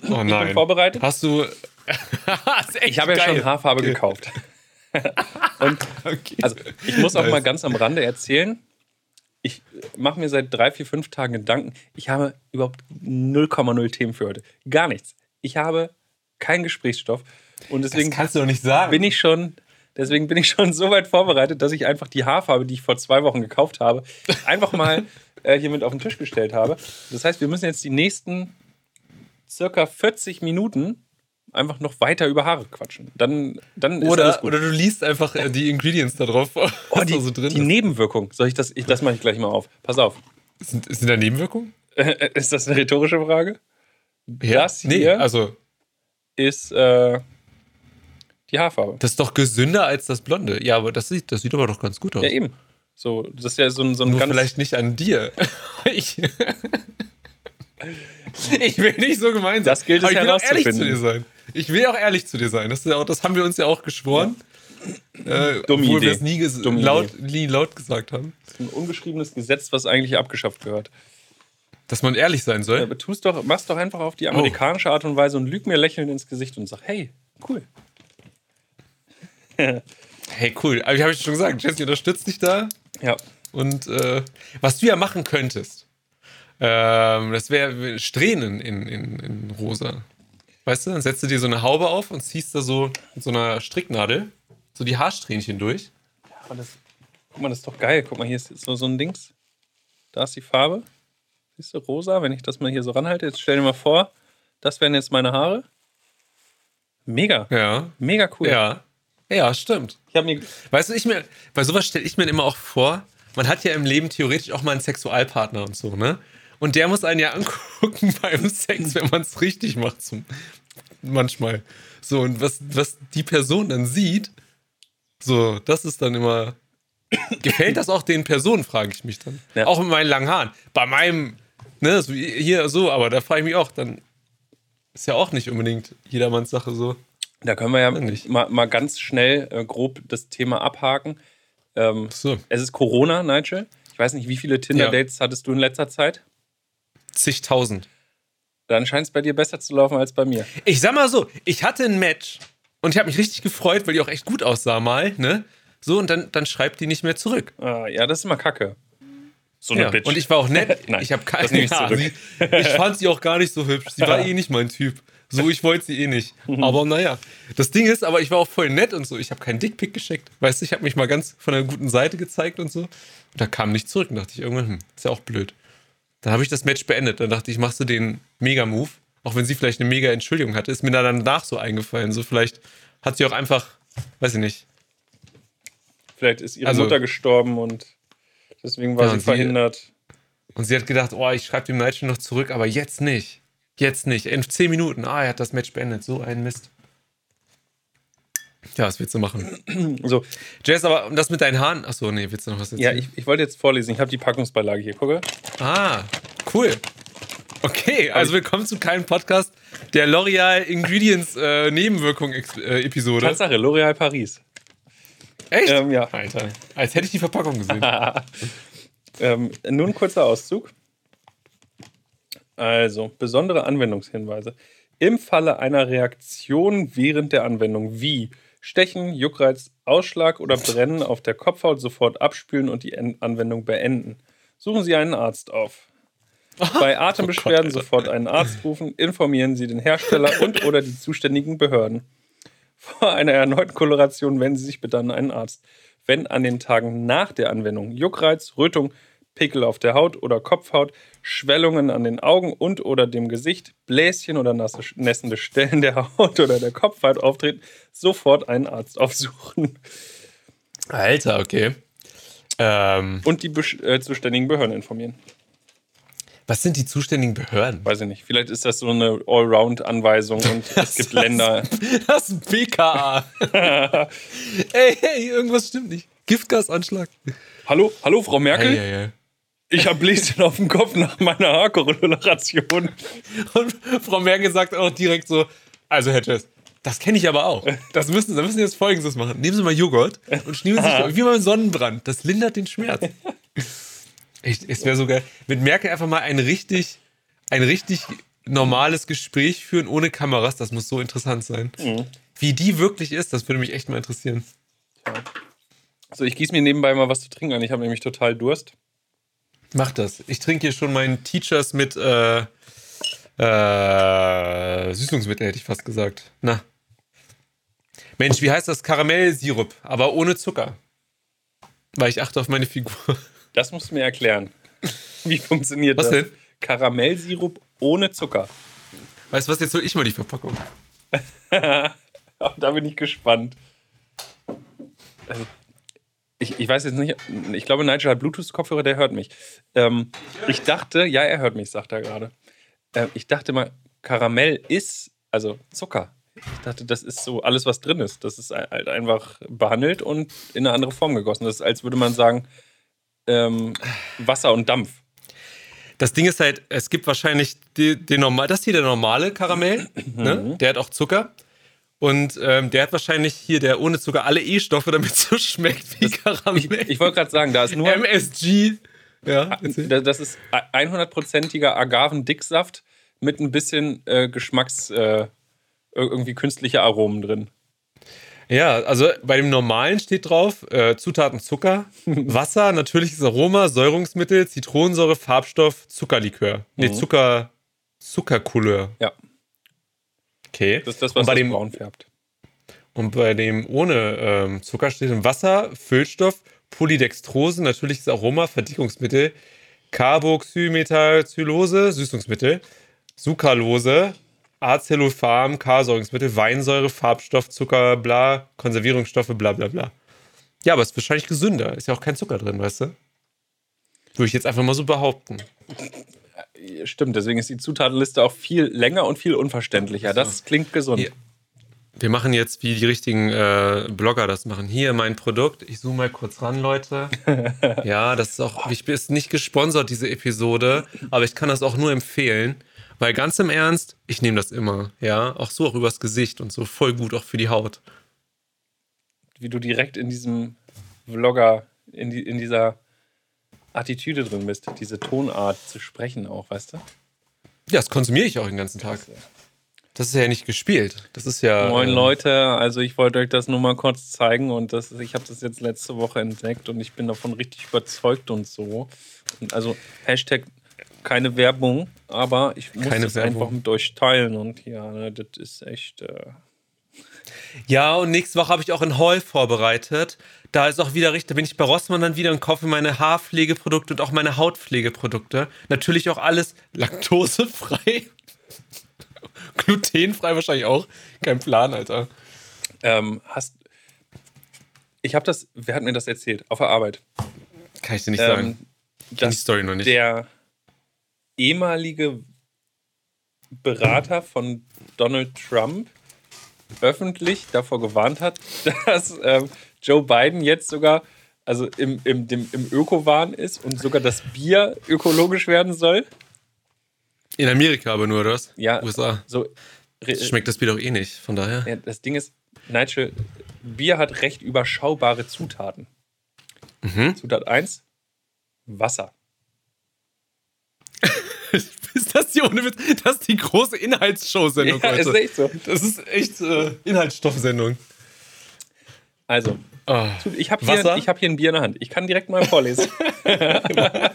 S2: Oh nein.
S1: vorbereitet.
S2: Hast du.
S1: Ich habe ja
S2: geil.
S1: schon Haarfarbe
S2: Okay.
S1: gekauft. und
S2: Okay.
S1: also ich muss auch mal ganz am Rande erzählen, ich mache mir seit drei, vier, fünf Tagen Gedanken. Ich habe überhaupt 0,0 Themen für heute. Gar nichts. Ich habe keinen Gesprächsstoff. Und deswegen
S2: das kannst du doch nicht sagen.
S1: bin ich schon, deswegen bin ich schon so weit vorbereitet, dass ich einfach die Haarfarbe, die ich vor zwei Wochen gekauft habe, einfach mal äh, hier mit auf den Tisch gestellt habe. Das heißt, wir müssen jetzt die nächsten circa 40 Minuten einfach noch weiter über Haare quatschen. Dann, dann
S2: oder,
S1: gut.
S2: oder du liest einfach äh, die Ingredients da drauf,
S1: oh, die,
S2: so drin
S1: die. Nebenwirkung. Soll ich das? Ich, das mache ich gleich mal auf. Pass auf.
S2: Sind, sind da Nebenwirkungen?
S1: ist das eine rhetorische Frage? Das
S2: nee,
S1: hier
S2: also
S1: ist äh, die Haarfarbe.
S2: das ist doch gesünder als das Blonde. Ja, aber das sieht, das sieht aber doch ganz gut aus.
S1: Ja, eben. So, das ist ja so ein, so ein
S2: Nur
S1: ganz.
S2: vielleicht nicht an dir. ich, ich will nicht so gemein sein.
S1: Das gilt es
S2: Aber ich will auch ehrlich zu
S1: herauszufinden.
S2: dir sein. Ich will auch ehrlich zu dir sein. Das, ist ja auch, das haben wir uns ja auch geschworen. Äh,
S1: Dumme
S2: obwohl wir es nie, laut, nie laut gesagt haben.
S1: ein ungeschriebenes Gesetz, was eigentlich abgeschafft gehört.
S2: Dass man ehrlich sein soll.
S1: Aber tust doch, mach's doch einfach auf die amerikanische Art und Weise und lüg mir lächelnd ins Gesicht und sag, hey, cool.
S2: Hey, cool. Aber ich habe schon gesagt, Jesse unterstützt dich da.
S1: Ja.
S2: Und äh, was du ja machen könntest, ähm, das wäre Strähnen in, in, in rosa. Weißt du, dann setzt du dir so eine Haube auf und ziehst da so mit so einer Stricknadel so die Haarsträhnchen durch.
S1: Aber das, guck mal, das ist doch geil. Guck mal, hier ist so, so ein Dings. Da ist die Farbe. Siehst du, rosa, wenn ich das mal hier so ranhalte. Jetzt stell dir mal vor, das wären jetzt meine Haare. Mega.
S2: Ja.
S1: Mega cool.
S2: Ja. Ja, stimmt.
S1: Ich mir.
S2: Weißt du, ich mir, bei sowas stelle ich mir immer auch vor, man hat ja im Leben theoretisch auch mal einen Sexualpartner und so, ne? Und der muss einen ja angucken beim Sex, wenn man es richtig macht, zum, manchmal. So, und was, was die Person dann sieht, so, das ist dann immer. Gefällt das auch den Personen, frage ich mich dann.
S1: Ja.
S2: Auch mit meinen langen Haaren. Bei meinem, ne, so hier so, aber da frage ich mich auch, dann ist ja auch nicht unbedingt jedermanns Sache so.
S1: Da können wir ja mal, mal ganz schnell äh, grob das Thema abhaken. Ähm,
S2: So,
S1: es ist Corona, Nigel. Ich weiß nicht, wie viele Tinder-Dates hattest du in letzter Zeit?
S2: Zigtausend.
S1: Dann scheint es bei dir besser zu laufen als bei mir.
S2: Ich sag mal so, ich hatte ein Match und ich habe mich richtig gefreut, weil die auch echt gut aussah mal, ne? So, und dann, dann schreibt die nicht mehr zurück.
S1: Ah, ja, das ist immer kacke. So eine
S2: Ja.
S1: Bitch.
S2: Und ich war auch nett.
S1: Nein,
S2: ich habe keine
S1: das nehme ich zurück.
S2: Sie, ich fand sie auch gar nicht so hübsch. Sie war eh nicht mein Typ. So, ich wollte sie eh nicht. Aber naja. Das Ding ist, aber ich war auch voll nett und so. Ich habe keinen Dickpick geschickt. Weißt du, ich habe mich mal ganz von der guten Seite gezeigt und so. Und da kam nicht zurück. Und dachte ich irgendwann, hm, ist ja auch blöd. Dann habe ich das Match beendet. Dann dachte ich, machst du den Mega-Move. Auch wenn sie vielleicht eine mega Entschuldigung hatte, ist mir dann danach so eingefallen. So, vielleicht hat sie auch einfach, weiß ich nicht,
S1: Vielleicht ist ihre
S2: Also-
S1: Mutter gestorben und deswegen war
S2: Ja,
S1: sie verhindert.
S2: Und sie hat gedacht, oh, ich schreibe dem Nigel noch zurück, aber jetzt nicht. Jetzt nicht. In 10 Minuten. Ah, er hat das Match beendet. So ein Mist. Ja, was willst du machen?
S1: So,
S2: Jess, aber das mit deinen Haaren. Achso, nee, willst du noch was
S1: ja,
S2: erzählen?
S1: ich, ich wollte jetzt vorlesen. Ich habe die Packungsbeilage hier. Gucke.
S2: ah, cool. Okay, also willkommen zu keinem Podcast der L'Oreal Ingredients äh, Nebenwirkung äh, Episode.
S1: Tatsache, L'Oréal Paris.
S2: Echt?
S1: Ähm, ja.
S2: Alter, als hätte ich die Verpackung gesehen.
S1: Ähm, nur ein kurzer Auszug. Also, besondere Anwendungshinweise. Im Falle einer Reaktion während der Anwendung wie Stechen, Juckreiz, Ausschlag oder Brennen auf der Kopfhaut sofort abspülen und die En- Anwendung beenden. Suchen Sie einen Arzt auf. Bei Atembeschwerden
S2: Oh Gott,
S1: sofort einen Arzt rufen, informieren Sie den Hersteller und oder die zuständigen Behörden. Vor einer erneuten Koloration wenden Sie sich bitte an einen Arzt. Wenn an den Tagen nach der Anwendung Juckreiz, Rötung, Pickel auf der Haut oder Kopfhaut, Schwellungen an den Augen und oder dem Gesicht, Bläschen oder nasse, nässende Stellen der Haut oder der Kopfhaut auftreten, sofort einen Arzt aufsuchen
S2: Alter, okay. Ähm,
S1: und die äh, zuständigen Behörden informieren.
S2: was sind die zuständigen Behörden?
S1: Weiß ich nicht. Vielleicht ist das so eine Allround-Anweisung und es gibt Länder.
S2: Das ist ein BKA. ey, hey, irgendwas stimmt nicht. Giftgasanschlag.
S1: Hallo, hallo, Frau Merkel?
S2: Hey, hey.
S1: Ich habe Bläschen auf dem Kopf nach meiner Haarkorrelation.
S2: Und Frau Merkel sagt auch direkt so: Also, Herr Jess, das kenne ich aber auch. Das müssen, da müssen Sie jetzt Folgendes machen: Nehmen Sie mal Joghurt und schmieren sich wie beim Sonnenbrand. Das lindert den Schmerz. Echt, es wäre so geil. Mit Merkel einfach mal ein richtig, ein richtig normales Gespräch führen ohne Kameras. Das muss so interessant sein. Wie die wirklich ist, das würde mich echt mal interessieren.
S1: So, ich gieße mir nebenbei mal was zu trinken an. Ich habe nämlich total Durst.
S2: Mach das. Ich trinke hier schon meinen Teachers mit äh, äh, Süßungsmittel, hätte ich fast gesagt. Na. Mensch, wie heißt das? Karamellsirup, aber ohne Zucker. Weil ich achte auf meine Figur.
S1: Das musst du mir erklären. Wie funktioniert
S2: Was
S1: das?
S2: denn?
S1: Karamellsirup ohne Zucker.
S2: Weißt du was, jetzt hol ich mal die Verpackung.
S1: Da bin ich gespannt. Also, Ich, ich weiß jetzt nicht, ich glaube, Nigel hat Bluetooth-Kopfhörer, der hört mich. Ähm, ich dachte, ja, er hört mich, sagt er gerade. Ähm, ich dachte mal, Karamell ist, also Zucker. Ich dachte, das ist so alles, was drin ist. Das ist halt einfach behandelt und in eine andere Form gegossen. Das ist, als würde man sagen, ähm, Wasser und Dampf.
S2: Das Ding ist halt, es gibt wahrscheinlich die, den normal, das hier der normale Karamell, ne? der hat auch Zucker. Und ähm, der hat wahrscheinlich hier der ohne Zucker alle E-Stoffe, damit es so schmeckt wie Karamell.
S1: Ich wollte gerade sagen, da ist nur,
S2: MSG. Ja,
S1: Da- Das ist 100%iger Agavendicksaft mit ein bisschen äh, Geschmacks, äh, irgendwie künstliche Aromen drin.
S2: Ja, also bei dem normalen steht drauf, äh, Zutaten Zucker, Wasser, natürliches Aroma, Säurungsmittel, Zitronensäure, Farbstoff, Zuckerlikör. Nee, Zucker, Zuckercouleur.
S1: Ja,
S2: Okay.
S1: das ist das,
S2: und
S1: was
S2: bei
S1: das
S2: dem,
S1: braun färbt.
S2: Und bei dem ohne ähm, Zucker steht im Wasser, Füllstoff, Polydextrose, natürliches Aroma, Verdickungsmittel, Carboxymetallcellulose, Süßungsmittel, Sucralose, Acellopharm, K-Säurungsmittel, Weinsäure, Farbstoff, Zucker, bla, Konservierungsstoffe, bla bla bla. Ja, aber ist wahrscheinlich gesünder. Ist ja auch kein Zucker drin, weißt du? Würde ich jetzt einfach mal so behaupten.
S1: Stimmt, deswegen ist die Zutatenliste auch viel länger und viel unverständlicher. Das klingt gesund.
S2: Ja. Wir machen jetzt, wie die richtigen äh, Blogger das machen. Hier mein Produkt. Ich zoome mal kurz ran, Leute. ja, das ist auch, ich bin ist nicht gesponsert, diese Episode, aber ich kann das auch nur empfehlen, weil ganz im Ernst, ich nehme das immer. Ja, auch so auch übers Gesicht und so voll gut, auch für die Haut.
S1: Wie du direkt in diesem Vlogger, in, die, in dieser Attitüde drin bist, diese Tonart zu sprechen auch, weißt du?
S2: Ja, das konsumiere ich auch den ganzen Tag. Das ist ja nicht gespielt. Das ist ja.
S1: Moin
S2: äh,
S1: Leute, also ich wollte euch das nur mal kurz zeigen und das, ich habe das jetzt letzte Woche entdeckt und ich bin davon richtig überzeugt und so. Und also Hashtag keine Werbung, aber ich muss das
S2: Werbung.
S1: einfach mit euch teilen und ja, ne, das ist echt. Äh,
S2: Ja, und nächste Woche habe ich auch ein Haul vorbereitet. Da ist auch wieder richtig, da bin ich bei Rossmann dann wieder und kaufe meine Haarpflegeprodukte und auch meine Hautpflegeprodukte. Natürlich auch alles laktosefrei. Glutenfrei wahrscheinlich auch. Kein Plan, Alter.
S1: ähm, hast. Ich habe das, wer hat mir das erzählt? Auf der Arbeit.
S2: Kann ich dir nicht sagen.
S1: Ähm,
S2: Kenn die
S1: dass
S2: Story noch nicht.
S1: der ehemalige Berater von Donald Trump öffentlich davor gewarnt hat, dass ähm, Joe Biden jetzt sogar also im, im, dem, im Öko-Wahn ist und sogar das Bier ökologisch werden soll.
S2: In Amerika aber nur, oder was?
S1: Ja,
S2: USA.
S1: so.
S2: Schmeckt das Bier doch eh nicht, von daher.
S1: Ja, das Ding ist, Nigel, Bier hat recht überschaubare Zutaten.
S2: Mhm.
S1: Zutat 1, Wasser.
S2: Ist das die ohne Witz? Das ist die große Inhaltsshow-Sendung
S1: Ja,
S2: heute.
S1: ist echt so.
S2: Das ist echt äh, Inhaltsstoffsendung.
S1: Also,
S2: Oh.
S1: ich habe hier, ich hab hier ein Bier in der Hand. Ich kann direkt mal vorlesen.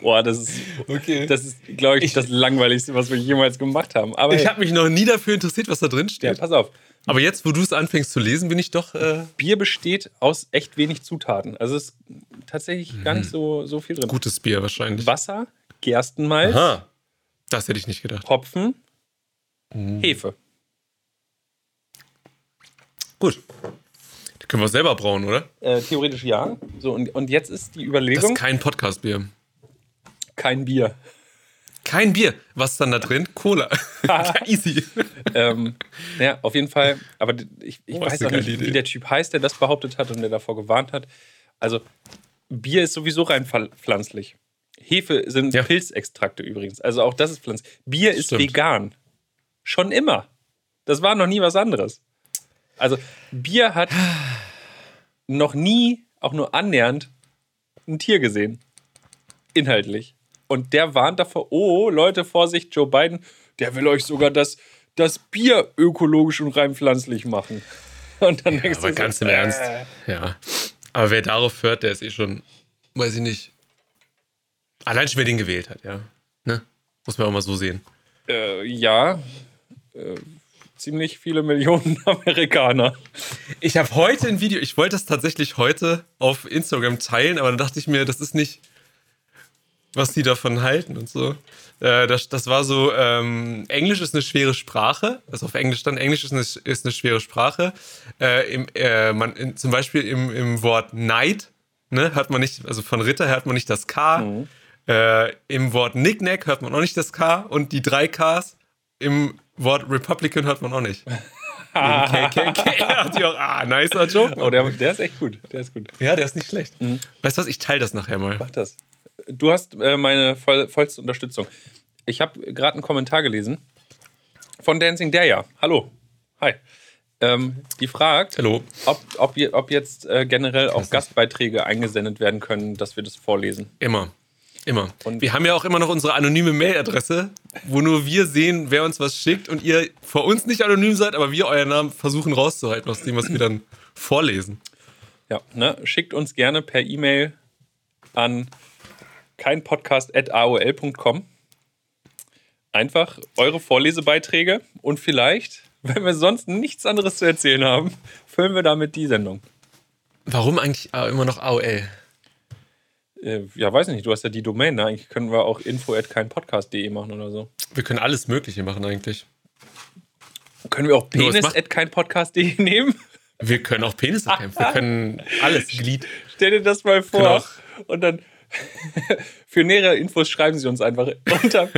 S1: Boah, das ist,
S2: Okay.
S1: das ist glaube ich, das Langweiligste, was wir jemals gemacht haben. Aber
S2: ich
S1: hey,
S2: habe mich noch nie dafür interessiert, was da drin
S1: ja,
S2: steht.
S1: pass auf.
S2: Aber jetzt, wo du es anfängst zu lesen, bin ich doch. Äh,
S1: Bier besteht aus echt wenig Zutaten. Also es ist tatsächlich gar nicht so, so viel drin.
S2: gutes Bier wahrscheinlich.
S1: Wasser, Gerstenmalz,
S2: Aha. Das hätte ich nicht gedacht.
S1: Hopfen,
S2: Mhm.
S1: Hefe.
S2: Gut. Die können wir selber brauen, oder?
S1: Äh, theoretisch ja. So, und, und jetzt ist die
S2: Das
S1: Überlegung,
S2: ist kein Podcast-Bier.
S1: kein Bier.
S2: Kein Bier. Was ist dann da drin? Cola. easy.
S1: ähm, ja, auf jeden Fall. Aber ich, ich
S2: Oh,
S1: weiß auch nicht,
S2: geile
S1: wie
S2: Idee.
S1: der Typ heißt, der das behauptet hat und der davor gewarnt hat. Also, Bier ist sowieso rein pfl- pflanzlich. Hefe sind
S2: Ja.
S1: Pilzextrakte übrigens. Also auch das ist pflanzlich. Bier ist
S2: Stimmt.
S1: vegan. Schon immer. Das war noch nie was anderes. Also, Bier hat noch nie, auch nur annähernd, ein Tier gesehen. Inhaltlich. Und der warnt davor, oh, Leute, Vorsicht, Joe Biden, der will euch sogar das, das Bier ökologisch und rein pflanzlich machen. Und dann denkst
S2: Aber
S1: du so,
S2: ganz im
S1: äh,
S2: Ernst. Ja. Aber wer darauf hört, der ist eh schon, weiß ich nicht. Allein schon, wer den gewählt hat, ja. Ne? Muss man auch mal so sehen.
S1: Äh, ja, äh, ziemlich viele Millionen Amerikaner.
S2: Ich habe heute ein Video, ich wollte das tatsächlich heute auf Instagram teilen, aber dann dachte ich mir, das ist nicht, was die davon halten und so. Äh, das, das war so, ähm, Englisch ist eine schwere Sprache, also auf Englisch dann, Englisch ist eine, ist eine schwere Sprache. Äh, im, äh, man, in, zum Beispiel im, im Wort Knight, ne, hört man nicht, also von Ritter hört man nicht das K. Äh, Im Wort Knickknack hört man auch nicht das K und die drei Ks. Im Wort Republican hört man auch nicht. KKK hat die auch, ah, nicer Joke.
S1: Oh, der, der ist echt gut. Der ist gut.
S2: Ja, der ist nicht schlecht. Weißt du was, ich teile das nachher mal.
S1: Mach das. Du hast äh, meine voll, vollste Unterstützung. Ich habe gerade einen Kommentar gelesen von Dancing Daya. Hallo. Hi. Ähm, die fragt,
S2: Hallo.
S1: ob, ob, ob jetzt äh, generell auch Gastbeiträge eingesendet werden können, dass wir das vorlesen.
S2: Immer. Immer.
S1: Und-
S2: wir haben ja auch immer noch unsere anonyme Mailadresse, wo nur wir sehen, wer uns was schickt und ihr vor uns nicht anonym seid, aber wir euren Namen versuchen rauszuhalten aus dem, was wir dann vorlesen.
S1: Ja, ne? Schickt uns gerne per E-Mail an keinpodcast.aol.com einfach eure Vorlesebeiträge und vielleicht, wenn wir sonst nichts anderes zu erzählen haben, füllen wir damit die Sendung.
S2: Warum eigentlich immer noch AOL?
S1: Äh, ja, weiß nicht, du hast ja die Domain, ne? Eigentlich können wir auch info at keinpodcast.de machen oder so.
S2: Wir können alles Mögliche machen eigentlich.
S1: Können wir auch
S2: Nur, es
S1: penis
S2: macht-
S1: at keinpodcast.de nehmen?
S2: Wir können auch Penisse kämpfen. Wir können alles. Glied.
S1: Stell dir das mal vor.
S2: Genau.
S1: Und dann für nähere Infos schreiben sie uns einfach unter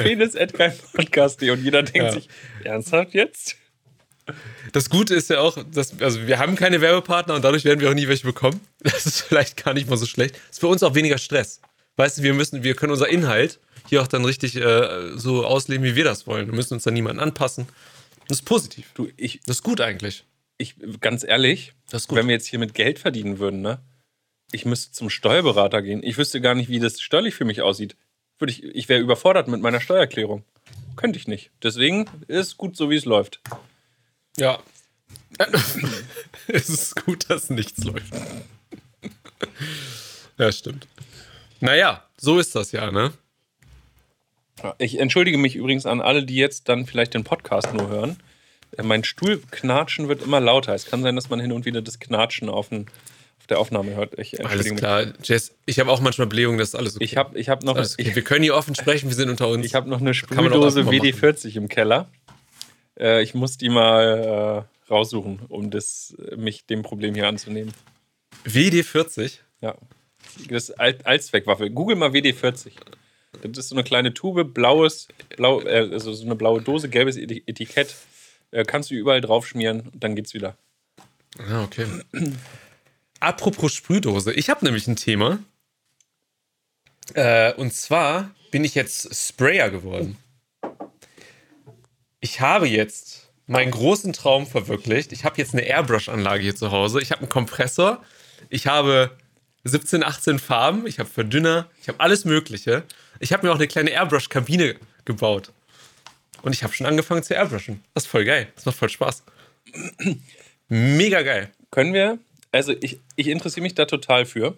S1: penis.keinpodcast.de und jeder denkt
S2: Ja.
S1: sich, ernsthaft jetzt?
S2: Das Gute ist ja auch, dass, also wir haben keine Werbepartner und dadurch werden wir auch nie welche bekommen. Das ist vielleicht gar nicht mal so schlecht. Das ist für uns auch weniger Stress. Weißt du, wir müssen, wir können unser Inhalt hier auch dann richtig äh, so ausleben, wie wir das wollen. Wir müssen uns dann niemanden anpassen. Das ist positiv.
S1: Du, ich,
S2: Das ist gut eigentlich.
S1: ich, ganz ehrlich, wenn wir jetzt hier mit Geld verdienen würden, ne? Ich müsste zum Steuerberater gehen. Ich wüsste gar nicht, wie das steuerlich für mich aussieht. Würde ich ich wäre überfordert mit meiner Steuererklärung. Könnte ich nicht. Deswegen ist es gut, so wie es läuft.
S2: Ja. es ist gut, dass nichts läuft. ja, stimmt. Naja, so ist das ja, ne?
S1: Ich entschuldige mich übrigens an alle, die jetzt dann vielleicht den Podcast nur hören. Äh, Mein Stuhlknatschen wird immer lauter. Es kann sein, dass man hin und wieder das Knatschen auf, den, auf der Aufnahme hört. Ich
S2: Alles
S1: entschuldige mich.
S2: klar. Jess, ich habe auch manchmal Blähungen, das ist alles okay.
S1: Ich habe ich hab noch,
S2: alles okay.
S1: ich,
S2: Wir können hier offen sprechen, wir sind unter uns.
S1: ich hab noch eine Sprühdose
S2: einfach mal
S1: WD-40 im Keller. Äh, ich muss die mal äh, raussuchen, um das, äh, mich dem Problem hier anzunehmen.
S2: WD40.
S1: Ja. Das ist Al- Allzweckwaffe. Google mal WD-40. Das ist so eine kleine Tube, blaues, blau, äh, also so eine blaue Dose, gelbes Eti- Etikett. Äh, kannst du überall drauf schmieren und dann geht's wieder.
S2: Ah, okay. Apropos Sprühdose, ich habe nämlich ein Thema. Äh, und zwar bin ich jetzt Sprayer geworden. Ich habe jetzt meinen großen Traum verwirklicht. Ich habe jetzt eine Airbrush-Anlage hier zu Hause. Ich habe einen Kompressor. Ich habe 17, 18 Farben. Ich habe Verdünner. Ich habe alles Mögliche. Ich habe mir auch eine kleine Airbrush-Kabine gebaut. Und ich habe schon angefangen zu airbrushen. Das ist voll geil. Das macht voll Spaß. Mega geil.
S1: Können wir, also ich, ich interessiere mich da total für.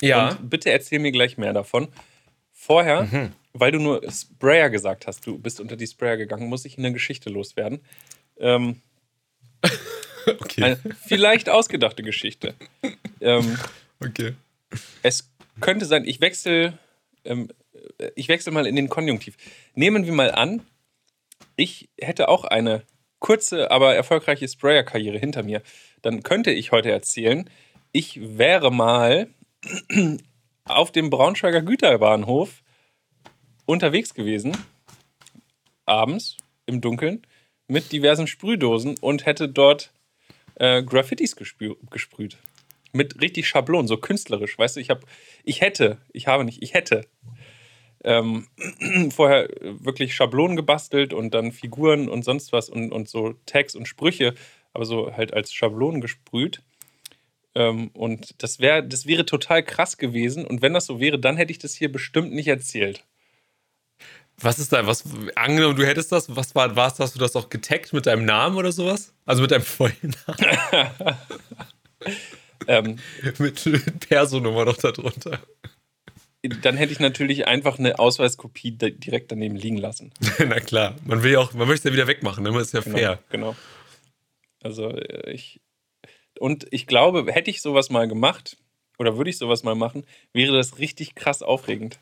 S2: Ja.
S1: Und bitte erzähl mir gleich mehr davon. Vorher,
S2: Mhm.
S1: Weil du nur Sprayer gesagt hast, du bist unter die Sprayer gegangen, muss ich eine Geschichte loswerden. Ähm,
S2: okay.
S1: eine vielleicht ausgedachte Geschichte. Ähm,
S2: okay.
S1: es könnte sein, ich wechsle, ähm, ich wechsle mal in den Konjunktiv. Nehmen wir mal an, ich hätte auch eine kurze, aber erfolgreiche Sprayer-Karriere hinter mir. Dann könnte ich heute erzählen, ich wäre mal auf dem Braunschweiger Güterbahnhof unterwegs gewesen, abends im Dunkeln, mit diversen Sprühdosen und hätte dort äh, Graffitis gesprüht. Mit richtig Schablonen, so künstlerisch, weißt du, ich habe, ich hätte, ich habe nicht, ich hätte ähm, vorher wirklich Schablonen gebastelt und dann Figuren und sonst was und, und so Tags und Sprüche, aber so halt als Schablonen gesprüht. Ähm, und das, wär, das wäre total krass gewesen. Und wenn das so wäre, dann hätte ich das hier bestimmt nicht erzählt.
S2: Was ist da? Was, angenommen, du hättest das, was war, war's, hast du das auch getaggt mit deinem Namen oder sowas? Also mit deinem vollen Namen?
S1: Ähm,
S2: mit, mit Personummer noch darunter.
S1: dann hätte ich natürlich einfach eine Ausweiskopie di- direkt daneben liegen lassen.
S2: Na klar, man will ja auch, man möchte es ja wieder wegmachen, ne? Das ist ja
S1: Genau,
S2: fair.
S1: Genau. Also äh, ich und ich glaube, hätte ich sowas mal gemacht oder würde ich sowas mal machen, wäre das richtig krass aufregend.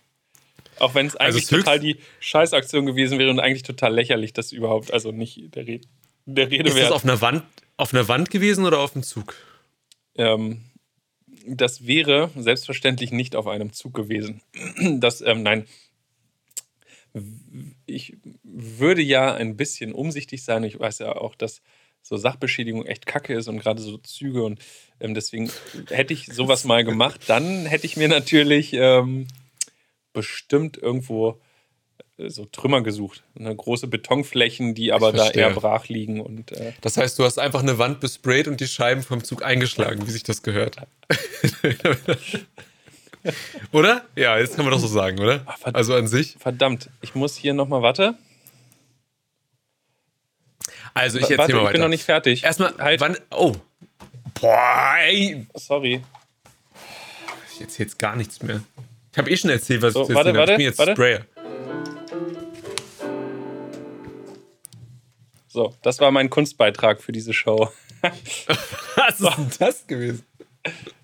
S1: Auch wenn es
S2: Also
S1: eigentlich
S2: es ist höchst-
S1: total die Scheißaktion gewesen wäre und eigentlich total lächerlich, dass überhaupt, also nicht der, Red, der Rede
S2: Ist das auf einer Wand, auf einer Wand gewesen oder auf dem Zug?
S1: Ähm, das wäre selbstverständlich nicht auf einem Zug gewesen. Das, ähm, nein. Ich würde ja ein bisschen umsichtig sein. Ich weiß ja auch, dass so Sachbeschädigung echt kacke ist und gerade so Züge und ähm, deswegen hätte ich sowas mal gemacht, dann hätte ich mir natürlich ähm, bestimmt irgendwo äh, so Trümmer gesucht. Ne, große Betonflächen, die aber da eher brach liegen. Und, äh
S2: das heißt, du hast einfach eine Wand besprayt und die Scheiben vom Zug eingeschlagen, wie sich das gehört. oder? Ja, jetzt kann man doch so sagen, oder? Ach, also an sich.
S1: Verdammt, ich muss hier nochmal, warte.
S2: Also ich erzähle mal weiter.
S1: Ich bin noch nicht fertig.
S2: Erstmal, halt. Wann, oh. Boah, ey.
S1: Sorry.
S2: Ich erzähle jetzt gar nichts mehr. Ich habe eh schon erzählt, was
S1: so,
S2: ich
S1: warte, warte,
S2: Ich bin jetzt
S1: warte.
S2: Sprayer.
S1: So, das war mein Kunstbeitrag für diese Show.
S2: was ist denn das gewesen?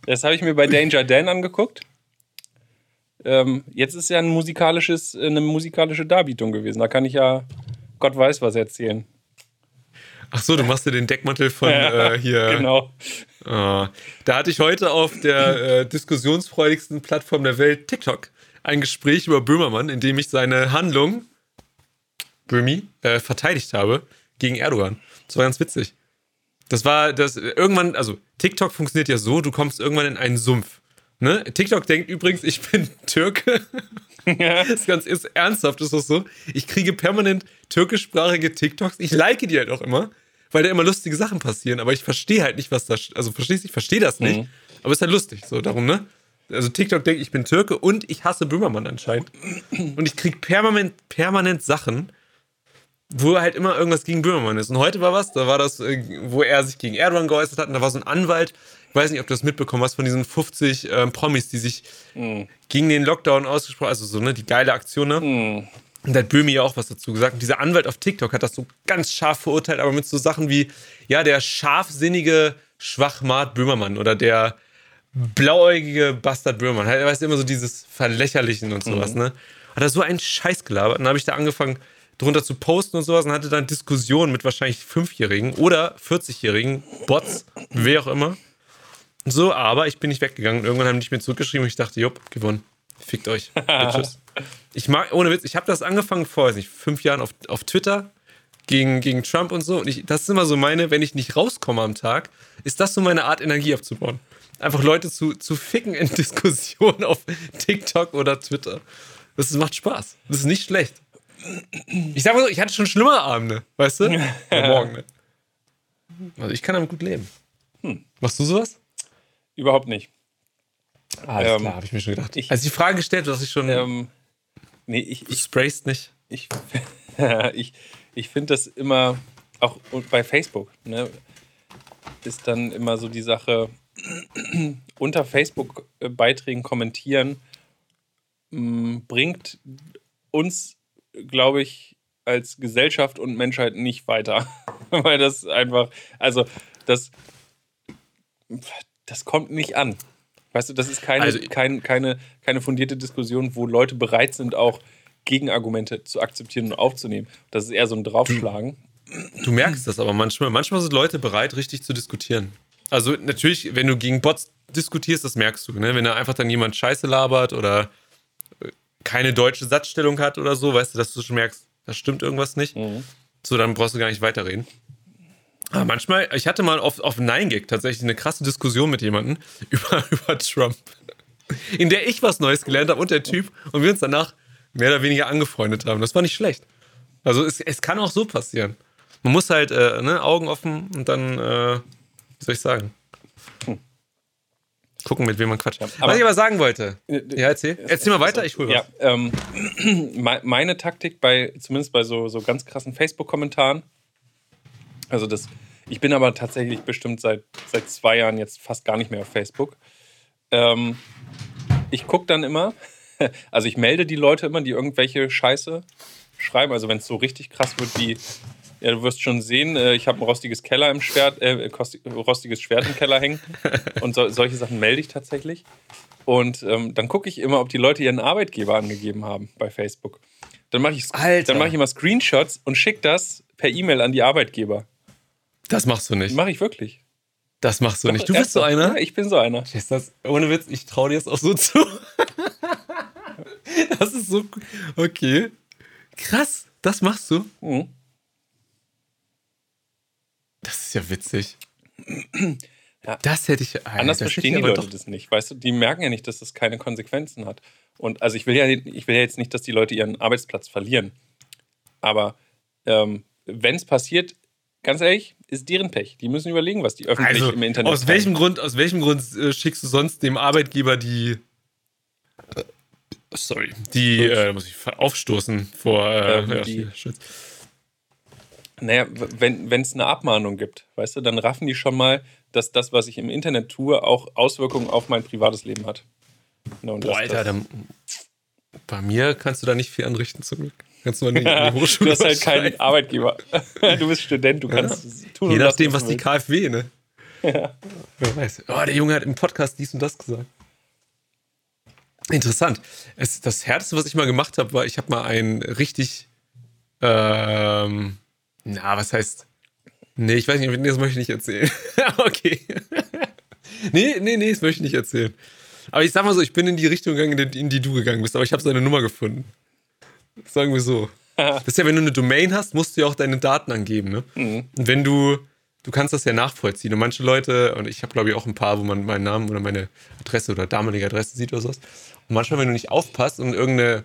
S1: Das habe ich mir bei Danger Dan angeguckt. Ähm, jetzt ist ja ein musikalisches, eine musikalische Darbietung gewesen. Da kann ich ja Gott weiß was erzählen.
S2: Ach so, du machst dir den Deckmantel von ja, äh, hier.
S1: Genau.
S2: Oh. Da hatte ich heute auf der äh, diskussionsfreudigsten Plattform der Welt, TikTok, ein Gespräch über Böhmermann, in dem ich seine Handlung, Böhmi, äh, verteidigt habe gegen Erdogan. Das war ganz witzig. Das war das irgendwann, also TikTok funktioniert ja so, du kommst irgendwann in einen Sumpf. Ne? TikTok denkt übrigens, ich bin Türke. das ist ganz ist, ernsthaft, ist das so. Ich kriege permanent türkischsprachige TikToks. Ich like die halt auch immer weil da immer lustige Sachen passieren. Aber ich verstehe halt nicht, was da. Also verstehst ich verstehe das nicht. Mhm. Aber es ist halt lustig. So, darum, ne? Also TikTok denkt, ich bin Türke und ich hasse Böhmermann anscheinend. Und ich krieg permanent, permanent Sachen, wo halt immer irgendwas gegen Böhmermann ist. Und heute war was, da war das, äh, wo er sich gegen Erdogan geäußert hat. Und da war so ein Anwalt, ich weiß nicht, ob du das mitbekommen hast, von diesen 50 ähm, Promis, die sich mhm. gegen den Lockdown ausgesprochen also so, ne, die geile Aktion, ne? Mhm. Und da hat Böhmi ja auch was dazu gesagt. Und dieser Anwalt auf TikTok hat das so ganz scharf verurteilt, aber mit so Sachen wie, ja, der scharfsinnige Schwachmat Böhmermann oder der blauäugige Bastard Böhmermann. Er weiß immer so dieses Verlächerlichen und sowas, mhm. ne? Hat er so einen Scheiß gelabert. Und dann habe ich da angefangen, drunter zu posten und sowas und hatte dann Diskussionen mit wahrscheinlich Fünfjährigen oder 40-Jährigen, Bots, wer auch immer. So, aber ich bin nicht weggegangen. Irgendwann haben die nicht mehr zurückgeschrieben und ich dachte, jupp, gewonnen. Fickt euch. Tschüss. Ich mag, ohne Witz, ich habe das angefangen vor, weiß nicht, fünf Jahren auf, auf Twitter gegen, gegen Trump und so. Und ich, das ist immer so meine, wenn ich nicht rauskomme am Tag, ist das so meine Art, Energie aufzubauen. Einfach Leute zu, zu ficken in Diskussionen auf TikTok oder Twitter. Das macht Spaß. Das ist nicht schlecht. Ich sag mal so, ich hatte schon schlimmere Abende, weißt du? Morgen, ne? Also ich kann damit gut leben. Hm. Machst du sowas?
S1: Überhaupt nicht.
S2: Alles ähm, klar, habe ich mir schon gedacht. Ich, Als die Frage gestellt, dass ich schon. Ähm,
S1: nee, ich,
S2: ich sprayst nicht.
S1: Ich, ich, ich finde das immer, auch bei Facebook, ne, ist dann immer so die Sache, unter Facebook-Beiträgen kommentieren, mh, bringt uns, glaube ich, als Gesellschaft und Menschheit nicht weiter. Weil das einfach, also das, das kommt nicht an. Weißt du, das ist keine, also, kein, keine, keine fundierte Diskussion, wo Leute bereit sind, auch Gegenargumente zu akzeptieren und aufzunehmen. Das ist eher so ein Draufschlagen.
S2: Du, du merkst das aber manchmal. Manchmal sind Leute bereit, richtig zu diskutieren. Also natürlich, wenn du gegen Bots diskutierst, das merkst du. Ne? Wenn da einfach dann jemand Scheiße labert oder äh, keine deutsche Satzstellung hat oder so, weißt du, dass du schon merkst, da stimmt irgendwas nicht. Mhm. So, dann brauchst du gar nicht weiterreden. Aber manchmal, ich hatte mal auf, auf 9gag tatsächlich eine krasse Diskussion mit jemandem über, über Trump, in der ich was Neues gelernt habe und der Typ und wir uns danach mehr oder weniger angefreundet haben. Das war nicht schlecht. Also es, es kann auch so passieren. Man muss halt äh, ne, Augen offen und dann, äh, wie soll ich sagen, gucken, mit wem man quatscht. Ja, was ich aber sagen wollte. Äh, ja, erzähl. Erzähl mal weiter, ich hol was. Ja,
S1: ähm, meine Taktik bei, zumindest bei so, so ganz krassen Facebook-Kommentaren, also das, ich bin aber tatsächlich bestimmt seit, seit zwei Jahren jetzt fast gar nicht mehr auf Facebook. Ähm, ich gucke dann immer, also ich melde die Leute immer, die irgendwelche Scheiße schreiben. Also wenn es so richtig krass wird wie, ja, du wirst schon sehen, äh, ich habe ein rostiges Keller im Schwert, äh, rostiges Schwert im Keller hängen. Und so, solche Sachen melde ich tatsächlich. Und ähm, dann gucke ich immer, ob die Leute ihren Arbeitgeber angegeben haben bei Facebook. Dann mache ich, mach ich immer Screenshots und schicke das per E-Mail an die Arbeitgeber.
S2: Das machst du nicht.
S1: Mach ich wirklich.
S2: Das machst du nicht. Du bist so einer?
S1: Ja, ich bin so einer.
S2: Ist das, ohne Witz, ich traue dir das auch so zu. das ist so. Okay. Krass, das machst du. Mhm. Das ist ja witzig. Ja. Das hätte ich.
S1: Alter, Anders verstehen die Leute doch. das nicht. Weißt du, die merken ja nicht, dass das keine Konsequenzen hat. Und also ich will ja, ich will ja jetzt nicht, dass die Leute ihren Arbeitsplatz verlieren. Aber ähm, wenn es passiert, ganz ehrlich, ist deren Pech. Die müssen überlegen, was die öffentlich also, im Internet
S2: aus welchem Grund Aus welchem Grund äh, schickst du sonst dem Arbeitgeber die. Äh, sorry, die äh, muss ich aufstoßen vor. Äh, ähm, die,
S1: naja, wenn es eine Abmahnung gibt, weißt du, dann raffen die schon mal, dass das, was ich im Internet tue, auch Auswirkungen auf mein privates Leben hat.
S2: Ja, Boah, das, Alter, dann, bei mir kannst du da nicht viel anrichten, zum Glück. Kannst du, nicht
S1: in die Hochschule du hast halt keinen Arbeitgeber. du bist Student, du kannst
S2: ja. tun. Je nachdem, was, die KfW, ne? Ja. Wer weiß. Oh, der Junge hat im Podcast dies und das gesagt. Interessant. Es, das Härteste, was ich mal gemacht habe, war, ich habe mal ein richtig, ähm, na, was heißt, nee, ich weiß nicht, das möchte ich nicht erzählen. okay. nee, nee, nee, das möchte ich nicht erzählen. Aber ich sag mal so, ich bin in die Richtung gegangen, in die du gegangen bist, aber ich habe seine Nummer gefunden. Sagen wir so. Das ist ja, wenn du eine Domain hast, musst du ja auch deine Daten angeben. Ne? Mhm. Und wenn du, du kannst das ja nachvollziehen. Und manche Leute, und ich habe glaube ich auch ein paar, wo man meinen Namen oder meine Adresse oder damalige Adresse sieht oder sowas. Und manchmal, wenn du nicht aufpasst und irgendeine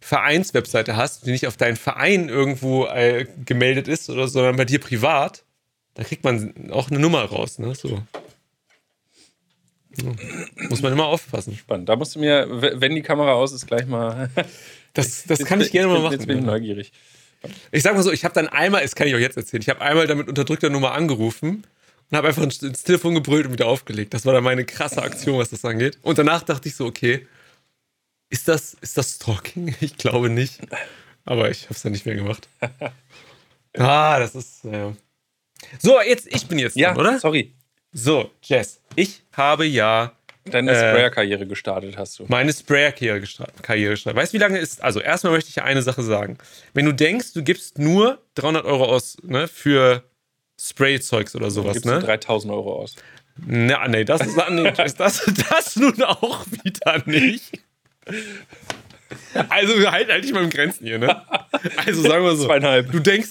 S2: Vereinswebseite hast, die nicht auf deinen Verein irgendwo äh, gemeldet ist oder sondern bei dir privat, da kriegt man auch eine Nummer raus. Ne? So. Muss man immer aufpassen.
S1: Spannend. Da musst du mir, wenn die Kamera aus ist, gleich mal.
S2: Das, das kann ich gerne mal machen.
S1: Jetzt bin ich neugierig.
S2: Ich sag mal so, ich habe dann einmal, das kann ich euch jetzt erzählen, ich habe einmal damit unterdrückter Nummer angerufen und habe einfach ins Telefon gebrüllt und wieder aufgelegt. Das war dann meine krasse Aktion, was das angeht. Und danach dachte ich so, okay, ist das, ist das Stalking? Ich glaube nicht. Aber ich habe es dann nicht mehr gemacht. ah, das ist. Ja. So, jetzt, ich bin jetzt
S1: ja, dran, oder? Sorry.
S2: So, Jess, ich habe ja.
S1: Deine äh, Sprayer-Karriere gestartet, hast du.
S2: Meine Sprayer-Karriere gestartet, gestartet. Weißt du, wie lange ist. Also, erstmal möchte ich eine Sache sagen. Wenn du denkst, du gibst nur 300 Euro aus ne, für Spray-Zeugs oder sowas, gibst ne?
S1: Du 3000 Euro aus.
S2: Na, nee, das ist nee, das, das nun auch wieder nicht. Also halt, halt dich mal im Grenzen hier, ne? Also sagen wir so. Zweieinhalb. Du denkst,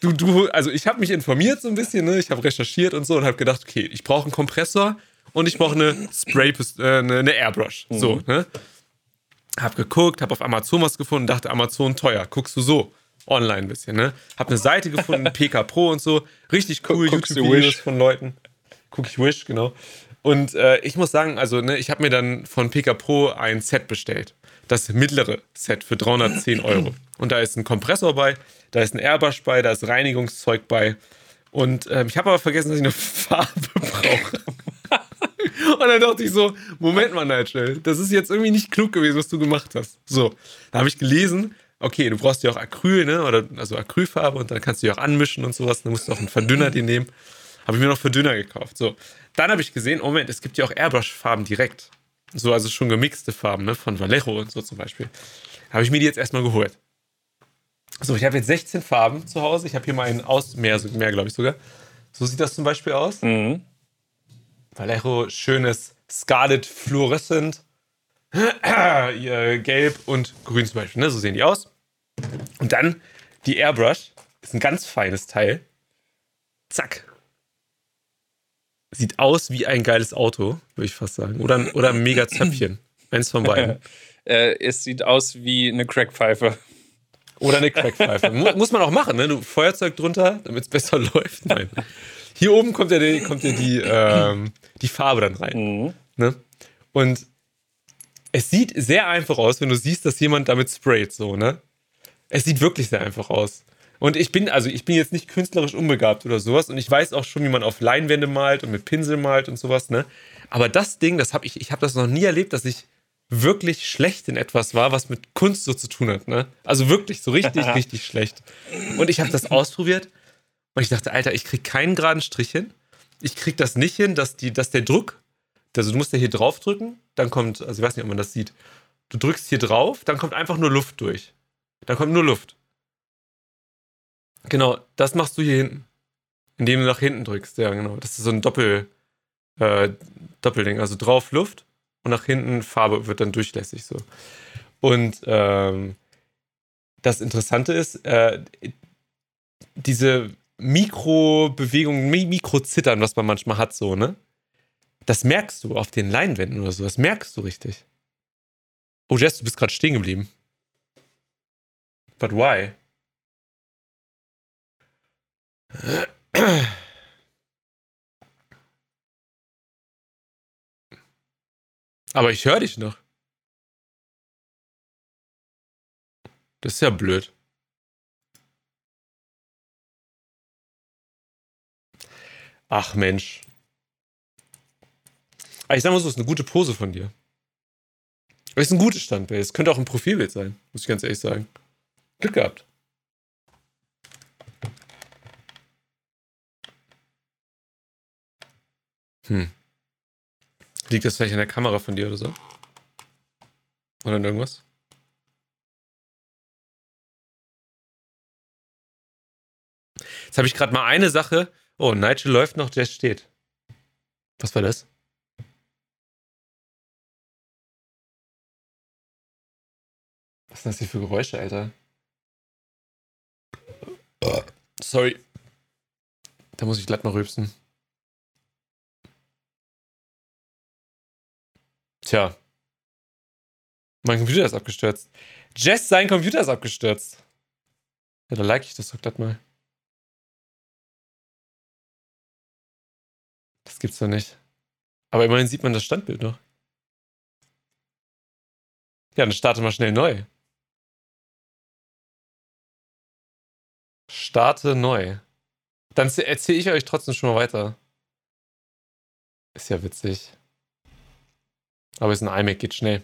S2: du, du, also ich habe mich informiert so ein bisschen, ne? Ich habe recherchiert und so und habe gedacht, okay, ich brauche einen Kompressor und ich brauche eine Spray, äh, eine, eine Airbrush. Mhm. So, ne? Hab geguckt, hab auf Amazon was gefunden, dachte Amazon teuer. Guckst du so online ein bisschen, ne? Hab eine Seite gefunden, PK Pro und so, richtig cool YouTube-Videos von Leuten. Guck ich Wish, genau. Und äh, ich muss sagen, also ne, ich habe mir dann von PK Pro ein Set bestellt. Das mittlere Set für 310 Euro. Und da ist ein Kompressor bei, da ist ein Airbrush bei, da ist Reinigungszeug bei. Und ähm, ich habe aber vergessen, dass ich eine Farbe brauche. Und dann dachte ich so, Moment mal, Nigel, das ist jetzt irgendwie nicht klug gewesen, was du gemacht hast. So, da habe ich gelesen, okay, du brauchst ja auch Acryl, ne? Oder also Acrylfarbe und dann kannst du die auch anmischen und sowas. Dann musst du auch einen Verdünner dir nehmen. Habe ich mir noch Verdünner gekauft. So, dann habe ich gesehen, oh Moment, es gibt ja auch Airbrush-Farben direkt. So, also schon gemixte Farben, ne? Von Vallejo und so zum Beispiel. Habe ich mir die jetzt erstmal geholt. So, ich habe jetzt 16 Farben zu Hause. Ich habe hier mal einen aus, mehr, mehr glaube ich sogar. So sieht das zum Beispiel aus. Mhm. Vallejo, schönes Scarlet Fluorescent. Gelb und grün zum Beispiel, ne? So sehen die aus. Und dann die Airbrush. Ist ein ganz feines Teil. Zack, sieht aus wie ein geiles Auto, würde ich fast sagen. Oder, oder ein mega Zöpfchen. Eins von beiden.
S1: äh, es sieht aus wie eine Crackpfeife.
S2: Oder eine Crackpfeife. muss man auch machen, ne? Du Feuerzeug drunter, damit es besser läuft. Nein. Hier oben kommt ja die, kommt ja die, ähm, die Farbe dann rein. Mhm. Ne? Und es sieht sehr einfach aus, wenn du siehst, dass jemand damit sprayt, so, ne? Es sieht wirklich sehr einfach aus. Und ich bin, also ich bin jetzt nicht künstlerisch unbegabt oder sowas und ich weiß auch schon, wie man auf Leinwände malt und mit Pinsel malt und sowas, ne? Aber das Ding, das habe ich, ich habe das noch nie erlebt, dass ich wirklich schlecht in etwas war, was mit Kunst so zu tun hat, ne? Also wirklich so richtig, richtig schlecht. Und ich habe das ausprobiert und ich dachte, Alter, ich krieg keinen geraden Strich hin. Ich krieg das nicht hin, dass die, dass der Druck, also du musst ja hier drauf drücken, dann kommt, also ich weiß nicht, ob man das sieht. Du drückst hier drauf, dann kommt einfach nur Luft durch. Da kommt nur Luft. Genau, das machst du hier hinten. Indem du nach hinten drückst, ja, genau. Das ist so ein Doppel, äh, Doppelding. Also drauf Luft und nach hinten Farbe wird dann durchlässig so. Und ähm, das Interessante ist, äh, diese Mikrobewegungen, Mikrozittern, was man manchmal hat, so, ne? Das merkst du auf den Leinwänden oder so. Das merkst du richtig. Oh, Jess, du bist gerade stehen geblieben. But why? Aber ich höre dich noch. Das ist ja blöd. Ach Mensch. Aber ich sag mal so, ist eine gute Pose von dir. Ist ein gutes Standbild. Es könnte auch ein Profilbild sein, muss ich ganz ehrlich sagen. Glück gehabt. Hm. Liegt das vielleicht an der Kamera von dir oder so? Oder an irgendwas? Jetzt habe ich gerade mal eine Sache. Oh, Nigel läuft noch, Jess steht. Was war das? Was sind das hier für Geräusche, Alter? Sorry. Da muss ich glatt mal rülpsen. Tja. Mein Computer ist abgestürzt. Jess, sein Computer ist abgestürzt. Ja, da like ich das doch glatt mal. Das gibt's doch nicht. Aber immerhin sieht man das Standbild noch. Ja, dann starte mal schnell neu. Starte neu. Dann erzähle ich euch trotzdem schon mal weiter. Ist ja witzig. Aber ist ein iMac, geht schnell.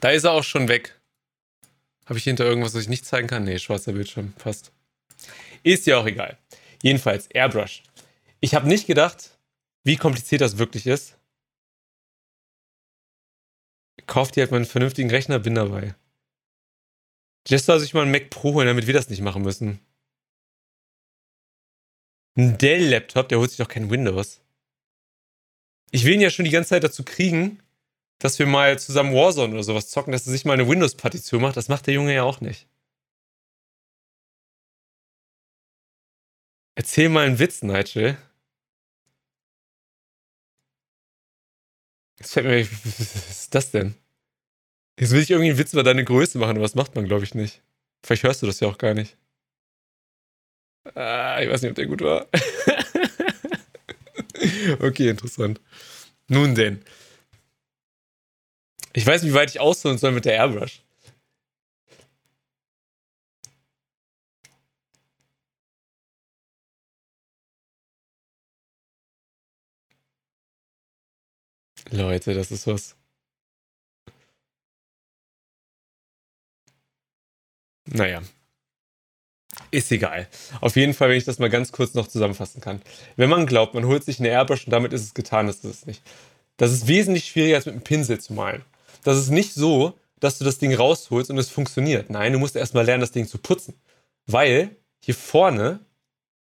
S2: Da ist er auch schon weg. Habe ich hinter irgendwas, was ich nicht zeigen kann? Nee, schwarzer Bildschirm, fast. Ist ja auch egal. Jedenfalls, Airbrush. Ich habe nicht gedacht, wie kompliziert das wirklich ist. Kauft dir halt mal einen vernünftigen Rechner, bin dabei. Jess soll sich mal einen Mac Pro holen, damit wir das nicht machen müssen. Ein Dell-Laptop, der holt sich doch kein Windows. Ich will ihn ja schon die ganze Zeit dazu kriegen, dass wir mal zusammen Warzone oder sowas zocken, dass er sich mal eine Windows-Partition macht. Das macht der Junge ja auch nicht. Erzähl mal einen Witz, Nigel. Jetzt fällt mir, was ist das denn? Jetzt will ich irgendwie einen Witz über deine Größe machen, aber das macht man, glaube ich, nicht. Vielleicht hörst du das ja auch gar nicht. Ah, ich weiß nicht, ob der gut war. okay, interessant. Nun denn. Ich weiß nicht, wie weit ich ausholen soll mit der Airbrush. Leute, das ist was. Naja. Ist egal. Auf jeden Fall, wenn ich das mal ganz kurz noch zusammenfassen kann. Wenn man glaubt, man holt sich eine Airbrush und damit ist es getan, ist es nicht. Das ist wesentlich schwieriger als mit einem Pinsel zu malen. Das ist nicht so, dass du das Ding rausholst und es funktioniert. Nein, du musst erstmal lernen, das Ding zu putzen. Weil hier vorne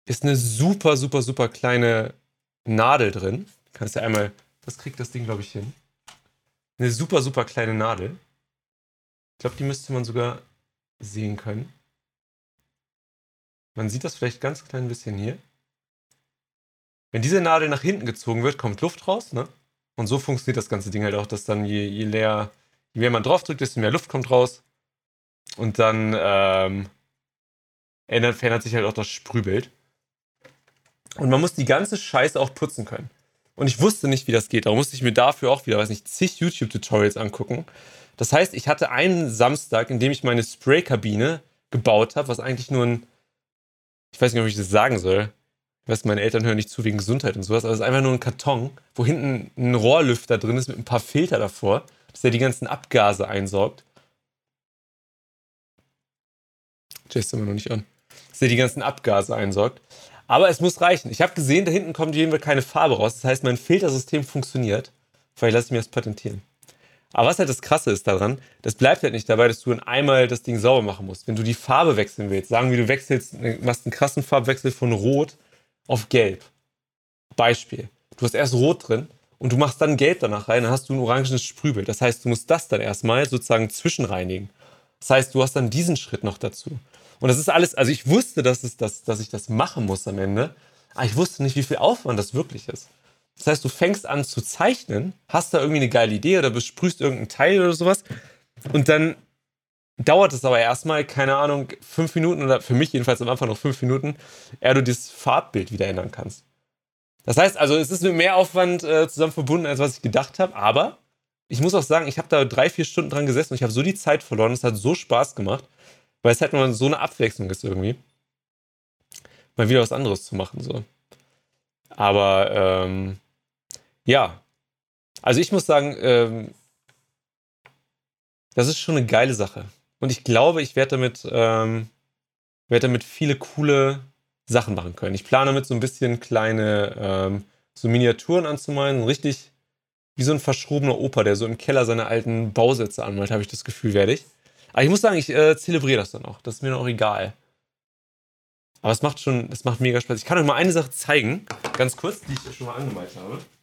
S2: ist eine super, super, super kleine Nadel drin. Du kannst ja einmal, das kriegt das Ding, glaube ich, hin. Eine super, super kleine Nadel. Ich glaube, die müsste man sogar sehen können. Man sieht das vielleicht ganz klein bisschen hier. Wenn diese Nadel nach hinten gezogen wird, kommt Luft raus, ne? Und so funktioniert das ganze Ding halt auch, dass dann je, je leer, je mehr man drauf drückt, desto mehr Luft kommt raus. Und dann ähm, ändert, verändert sich halt auch das Sprühbild. Und man muss die ganze Scheiße auch putzen können. Und ich wusste nicht, wie das geht. Darum musste ich mir dafür auch wieder, weiß nicht, zig YouTube-Tutorials angucken. Das heißt, ich hatte einen Samstag, in dem ich meine Spraykabine gebaut habe, was eigentlich nur ein, ich weiß nicht, ob ich das sagen soll. Ich weiß, meine Eltern hören nicht zu wegen Gesundheit und sowas, aber es ist einfach nur ein Karton, wo hinten ein Rohrlüfter drin ist mit ein paar Filter davor, dass der die ganzen Abgase einsaugt. Jay ist immer noch nicht an. Dass der die ganzen Abgase einsaugt. Aber es muss reichen. Ich habe gesehen, da hinten kommt jedenfalls keine Farbe raus. Das heißt, mein Filtersystem funktioniert. Vielleicht lasse ich mir das patentieren. Aber was halt das Krasse ist daran, das bleibt halt nicht dabei, dass du in einmal das Ding sauber machen musst. Wenn du die Farbe wechseln willst, sagen wir, du wechselst, machst einen krassen Farbwechsel von Rot auf Gelb. Beispiel. Du hast erst Rot drin und du machst dann Gelb danach rein, dann hast du ein orangenes Sprühbild. Das heißt, du musst das dann erstmal sozusagen zwischenreinigen. Das heißt, du hast dann diesen Schritt noch dazu. Und das ist alles, also ich wusste, dass, es das, dass ich das machen muss am Ende, aber ich wusste nicht, wie viel Aufwand das wirklich ist. Das heißt, du fängst an zu zeichnen, hast da irgendwie eine geile Idee oder besprühst irgendein Teil oder sowas und dann dauert es aber erstmal, keine Ahnung, fünf Minuten oder für mich jedenfalls am Anfang noch fünf Minuten, ehe du das Farbbild wieder ändern kannst. Das heißt also, es ist mit mehr Aufwand äh, zusammen verbunden, als was ich gedacht habe, aber ich muss auch sagen, ich habe da drei, vier Stunden dran gesessen und ich habe so die Zeit verloren. Es hat so Spaß gemacht, weil es halt mal so eine Abwechslung ist irgendwie. Mal wieder was anderes zu machen, so. Aber, ähm, ja. Also ich muss sagen, ähm, das ist schon eine geile Sache. Und ich glaube, ich werde damit, ähm, werde damit viele coole Sachen machen können. Ich plane damit so ein bisschen kleine ähm, so Miniaturen anzumalen, richtig wie so ein verschrobener Opa, der so im Keller seine alten Bausätze anmalt, habe ich das Gefühl, werde ich. Aber ich muss sagen, ich äh, zelebriere das dann auch. Das ist mir dann auch egal. Aber es macht schon, es macht mega Spaß. Ich kann euch mal eine Sache zeigen, ganz kurz, die ich schon mal angemalt habe.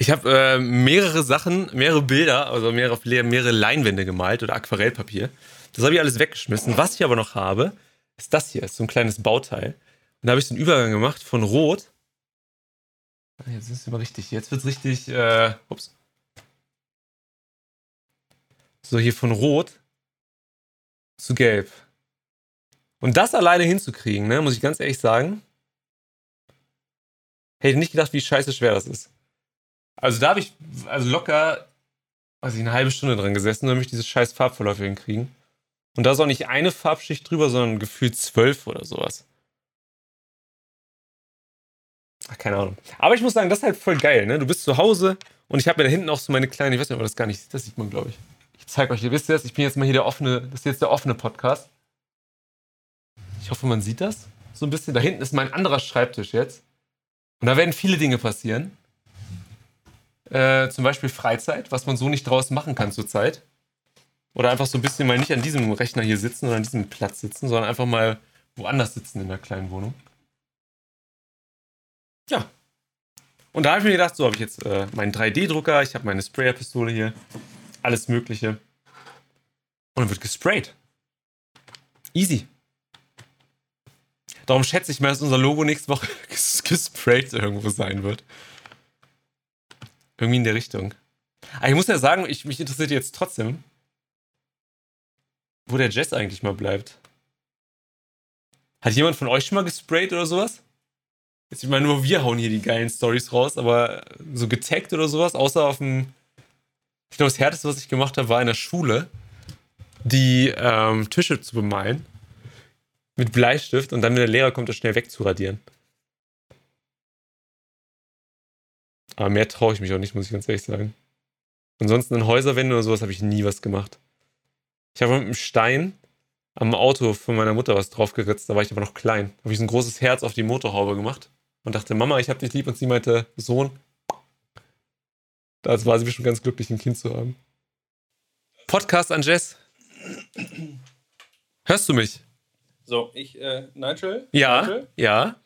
S2: Ich habe äh, mehrere Sachen, mehrere Bilder, also mehrere, mehrere Leinwände gemalt oder Aquarellpapier. Das habe ich alles weggeschmissen. Was ich aber noch habe, ist das hier, ist so ein kleines Bauteil. Und da habe ich den Übergang gemacht von Rot. Ah, jetzt ist es aber richtig. Jetzt wird es richtig. Äh, ups. So, hier von Rot zu Gelb. Und das alleine hinzukriegen, ne, muss ich ganz ehrlich sagen, Hätte nicht gedacht, wie scheiße schwer das ist. Also da habe ich also locker, weiß ich, eine halbe Stunde dran gesessen, damit ich diese scheiß Farbverläufe hinkriegen. Und da ist auch nicht eine Farbschicht drüber, sondern gefühlt zwölf oder sowas. Ach, keine Ahnung. Aber ich muss sagen, das ist halt voll geil, ne? Du bist zu Hause und ich habe mir da hinten auch so meine kleine, ich weiß nicht, ob das gar nicht das sieht man, glaube ich. Ich zeige euch, ihr wisst das, ich bin jetzt mal hier der offene, das ist jetzt der offene Podcast. Ich hoffe, man sieht das so ein bisschen. Da hinten ist mein anderer Schreibtisch jetzt. Und da werden viele Dinge passieren. Äh, zum Beispiel Freizeit, was man so nicht draußen machen kann zurzeit. Oder einfach so ein bisschen mal nicht an diesem Rechner hier sitzen oder an diesem Platz sitzen, sondern einfach mal woanders sitzen in der kleinen Wohnung. Ja. Und da habe ich mir gedacht, so habe ich jetzt äh, meinen 3D-Drucker, ich habe meine Sprayerpistole hier, alles Mögliche. Und dann wird gesprayt. Easy. Darum schätze ich mal, dass unser Logo nächste Woche gesprayt irgendwo sein wird. Irgendwie in der Richtung. Aber ich muss ja sagen, ich, mich interessiert jetzt trotzdem, wo der Jess eigentlich mal bleibt. Hat jemand von euch schon mal gesprayt oder sowas? Jetzt, ich meine, nur wir hauen hier die geilen Stories raus, aber so getaggt oder sowas, außer auf dem. Ich glaube, das Härteste, was ich gemacht habe, war in der Schule, die ähm, Tische zu bemalen mit Bleistift und dann, wenn der Lehrer kommt, das schnell wegzuradieren. Aber mehr traue ich mich auch nicht, muss ich ganz ehrlich sagen. Ansonsten in Häuserwände oder sowas habe ich nie was gemacht. Ich habe mit einem Stein am Auto von meiner Mutter was draufgeritzt, da war ich aber noch klein. Da habe ich so ein großes Herz auf die Motorhaube gemacht und dachte, Mama, ich habe dich lieb. Und sie meinte, Sohn. Da war sie bestimmt ganz glücklich, ein Kind zu haben. Podcast an Jess. Hörst du mich?
S1: So, ich, äh, Nigel?
S2: Ja,
S1: Nigel?
S2: ja.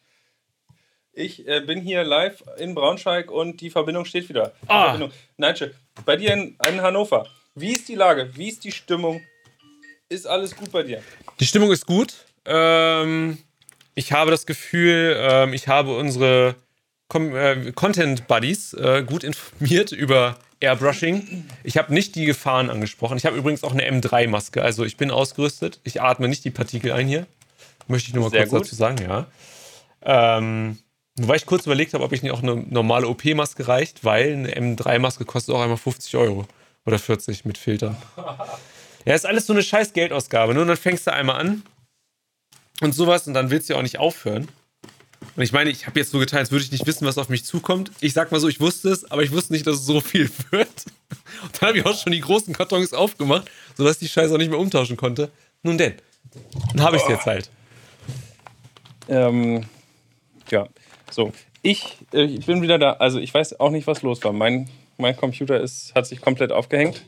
S1: Ich äh, bin hier live in Braunschweig und die Verbindung steht wieder.
S2: Ah.
S1: Verbindung. Nigel, bei dir in, in Hannover. Wie ist die Lage? Wie ist die Stimmung? Ist alles gut bei dir?
S2: Die Stimmung ist gut. Ähm, ich habe das Gefühl, ähm, ich habe unsere äh, Content Buddies äh, gut informiert über Airbrushing. Ich habe nicht die Gefahren angesprochen. Ich habe übrigens auch eine M3-Maske. Also ich bin ausgerüstet. Ich atme nicht die Partikel ein hier. Möchte ich nur mal
S1: Sehr
S2: kurz
S1: gut.
S2: dazu sagen, ja. Ähm, wobei ich kurz überlegt habe, ob ich nicht auch eine normale OP-Maske reicht, weil eine M3-Maske kostet auch einmal 50 Euro. Oder 40 mit Filtern. Ja, ist alles so eine scheiß Geldausgabe. Nur dann fängst du einmal an und sowas und dann willst du ja auch nicht aufhören. Und ich meine, ich habe jetzt so getan, als würde ich nicht wissen, was auf mich zukommt. Ich sag mal so, ich wusste es, aber ich wusste nicht, dass es so viel wird. Und dann habe ich auch schon die großen Kartons aufgemacht, sodass ich die Scheiße auch nicht mehr umtauschen konnte. Nun denn, dann habe ich es jetzt halt.
S1: Ähm, ja, so. Ich, äh, ich bin wieder da. Also, ich weiß auch nicht, was los war. Mein, mein Computer ist, hat sich komplett aufgehängt.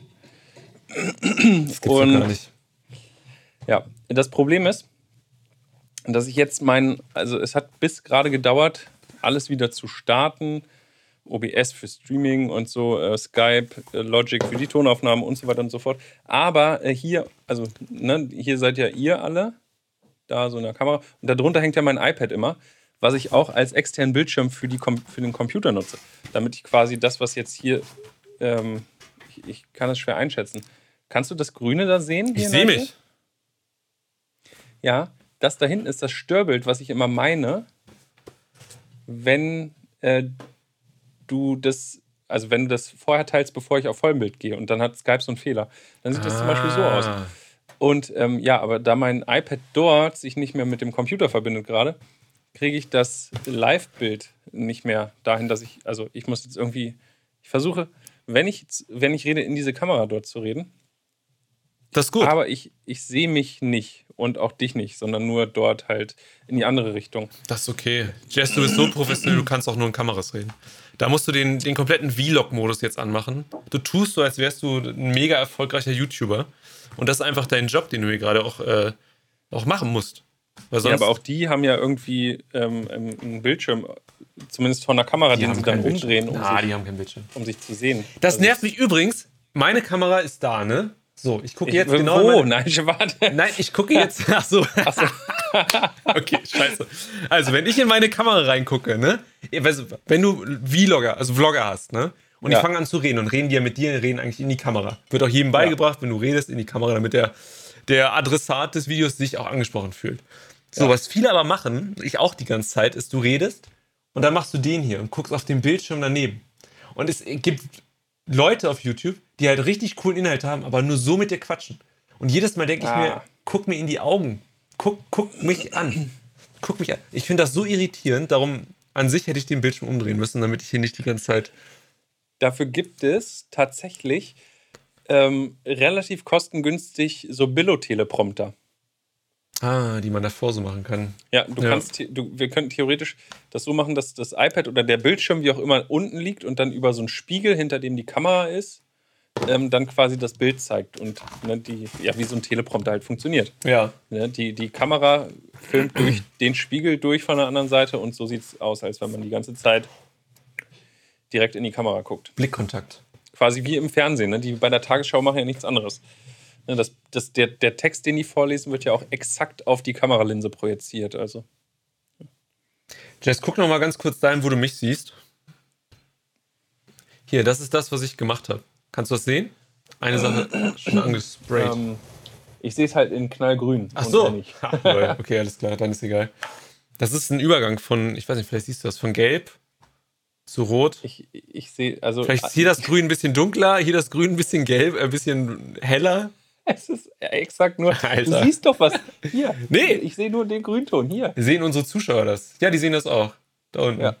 S2: Das gibt's
S1: Und-
S2: gar nicht.
S1: Ja, das Problem ist, dass ich jetzt mein, also es hat bis gerade gedauert, alles wieder zu starten. OBS für Streaming und so, äh, Skype, äh, Logic für die Tonaufnahmen und so weiter und so fort. Aber äh, hier, also ne, hier seid ja ihr alle, da so in der Kamera. Und darunter hängt ja mein iPad immer, was ich auch als externen Bildschirm für, die für den Computer nutze. Damit ich quasi das, was jetzt hier, ähm, ich, ich kann es schwer einschätzen. Kannst du das Grüne da sehen?
S2: Ich sehe mich.
S1: Ja, das da hinten ist das Störbild, was ich immer meine, wenn äh, du das, also wenn du das vorher teilst, bevor ich auf Vollbild gehe und dann hat Skype so einen Fehler. Dann sieht das zum Beispiel so aus.
S2: Ah.
S1: Und ähm, ja, aber da mein iPad dort sich nicht mehr mit dem Computer verbindet gerade, kriege ich das Live-Bild nicht mehr dahin, dass ich, also ich muss jetzt irgendwie, ich versuche, wenn ich, wenn ich rede, in diese Kamera dort zu reden,
S2: Das ist gut.
S1: aber ich, ich sehe mich nicht und auch dich nicht, sondern nur dort halt in die andere Richtung.
S2: Das ist okay. Jess, du bist so professionell, du kannst auch nur in Kameras reden. Da musst du den, den kompletten Vlog-Modus jetzt anmachen. Du tust so, als wärst du ein mega erfolgreicher YouTuber. Und das ist einfach dein Job, den du hier gerade auch, äh, auch machen musst.
S1: Ja, aber auch die haben ja irgendwie ähm, ähm, einen Bildschirm, zumindest von der Kamera, den sie dann umdrehen, um,
S2: Na,
S1: sich,
S2: die haben keinen Bildschirm.
S1: um sich zu sehen.
S2: Das
S1: Also
S2: nervt mich übrigens. Meine Kamera ist da, ne? So, ich gucke
S1: ich,
S2: jetzt
S1: wo?
S2: genau. meine-
S1: Nein, ich warte.
S2: Nein, ich gucke jetzt. Ach so. okay, scheiße. Also, wenn ich in meine Kamera reingucke, ne? Wenn du Vlogger, also Vlogger hast, ne? Und
S1: Ja.
S2: ich fange an zu reden und reden die ja mit dir, reden eigentlich in die Kamera. Wird auch jedem beigebracht, wenn du redest, in die Kamera, damit der, der Adressat des Videos sich auch angesprochen fühlt. So,
S1: Ja.
S2: was viele aber machen, ich auch die ganze Zeit, ist, du redest und dann machst du den hier und guckst auf den Bildschirm daneben. Und es gibt Leute auf YouTube, die halt richtig coolen Inhalt haben, aber nur so mit dir quatschen. Und jedes Mal denke ich
S1: Ah.
S2: mir, guck mir in die Augen. Guck, guck mich an. Guck mich an. Ich finde das so irritierend, darum an sich hätte ich den Bildschirm umdrehen müssen, damit ich hier nicht die ganze Zeit.
S1: Dafür gibt es tatsächlich ähm, relativ kostengünstig so Billo-Teleprompter.
S2: Ah, die man davor so machen kann.
S1: Ja, du
S2: Ja.
S1: kannst, du, wir könnten theoretisch das so machen, dass das iPad oder der Bildschirm, wie auch immer, unten liegt und dann über so einen Spiegel, hinter dem die Kamera ist, ähm, dann quasi das Bild zeigt und ne, die, ja, wie so ein Teleprompter halt funktioniert.
S2: Ja.
S1: Ne, die, die Kamera filmt durch den Spiegel durch von der anderen Seite und so sieht es aus, als wenn man die ganze Zeit direkt in die Kamera guckt.
S2: Blickkontakt.
S1: Quasi wie im Fernsehen. Ne? Die bei der Tagesschau machen ja nichts anderes. Ne, das, das, der, der Text, den die vorlesen, wird ja auch exakt auf die Kameralinse projiziert. Also.
S2: Jess, guck noch mal ganz kurz dahin, wo du mich siehst. Hier, das ist das, was ich gemacht habe. Kannst du das sehen? Eine Sache schon angesprayt.
S1: Ähm, ich sehe es halt in knallgrün.
S2: Ach so. okay, alles klar, dann ist egal. Das ist ein Übergang von, ich weiß nicht, vielleicht siehst du das, von gelb zu rot.
S1: Ich, ich sehe, also.
S2: Vielleicht ist hier das Grün ein bisschen dunkler, hier das Grün ein bisschen gelb, ein bisschen heller.
S1: Es ist exakt nur.
S2: Alter.
S1: Du siehst doch was. Hier.
S2: Nee.
S1: Ich sehe nur den Grünton. Hier.
S2: Sehen unsere Zuschauer das? Ja, die sehen das auch. Da unten.
S1: Ja.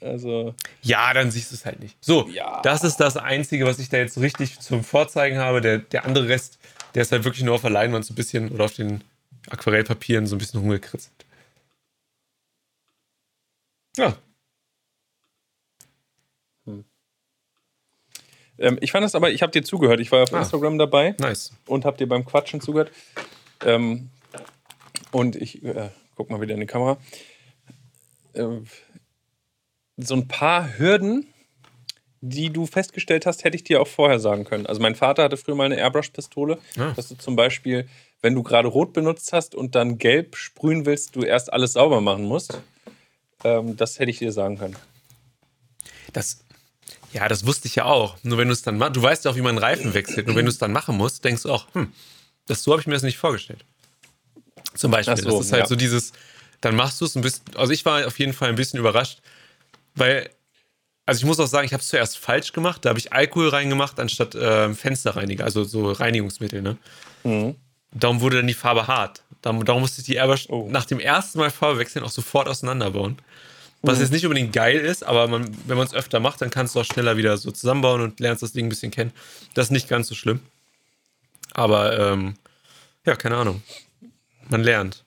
S1: Also.
S2: Ja, dann siehst du es halt nicht. So,
S1: Ja.
S2: das ist das Einzige, was ich da jetzt richtig zum Vorzeigen habe. Der, der andere Rest, der ist halt wirklich nur auf der Leinwand so ein bisschen oder auf den Aquarellpapieren so ein bisschen rumgekritzelt. Ja,
S1: Ähm, ich fand es aber, ich habe dir zugehört. Ich war auf
S2: Ah.
S1: Instagram dabei
S2: nice.
S1: und habe dir beim Quatschen zugehört. Ähm, und ich äh, guck mal wieder in die Kamera. Ähm, so ein paar Hürden, die du festgestellt hast, hätte ich dir auch vorher sagen können. Also mein Vater hatte früher mal eine Airbrush-Pistole,
S2: Ah.
S1: dass du zum Beispiel, wenn du gerade rot benutzt hast und dann gelb sprühen willst, du erst alles sauber machen musst. Ähm, das hätte ich dir sagen können.
S2: Das, ja, das wusste ich ja auch. Nur wenn du es dann machst, du weißt ja auch, wie man einen Reifen wechselt. Nur wenn du es dann machen musst, denkst du auch, hm, das, so habe ich mir das nicht vorgestellt. Zum Beispiel.
S1: So,
S2: das ist halt
S1: ja.
S2: so dieses, dann machst du es ein bisschen, also ich war auf jeden Fall ein bisschen überrascht, weil, also ich muss auch sagen, ich habe es zuerst falsch gemacht. Da habe ich Alkohol reingemacht anstatt äh, Fensterreiniger, also so Reinigungsmittel, ne?
S1: Mhm.
S2: Darum wurde dann die Farbe hart. Darum, darum musste ich die Airbrush
S1: Oh.
S2: nach dem ersten Mal Farbe wechseln auch sofort auseinanderbauen. Was jetzt nicht unbedingt geil ist, aber man, wenn man es öfter macht, dann kannst du auch schneller wieder so zusammenbauen und lernst das Ding ein bisschen kennen. Das ist nicht ganz so schlimm. Aber ähm, ja, keine Ahnung. Man lernt.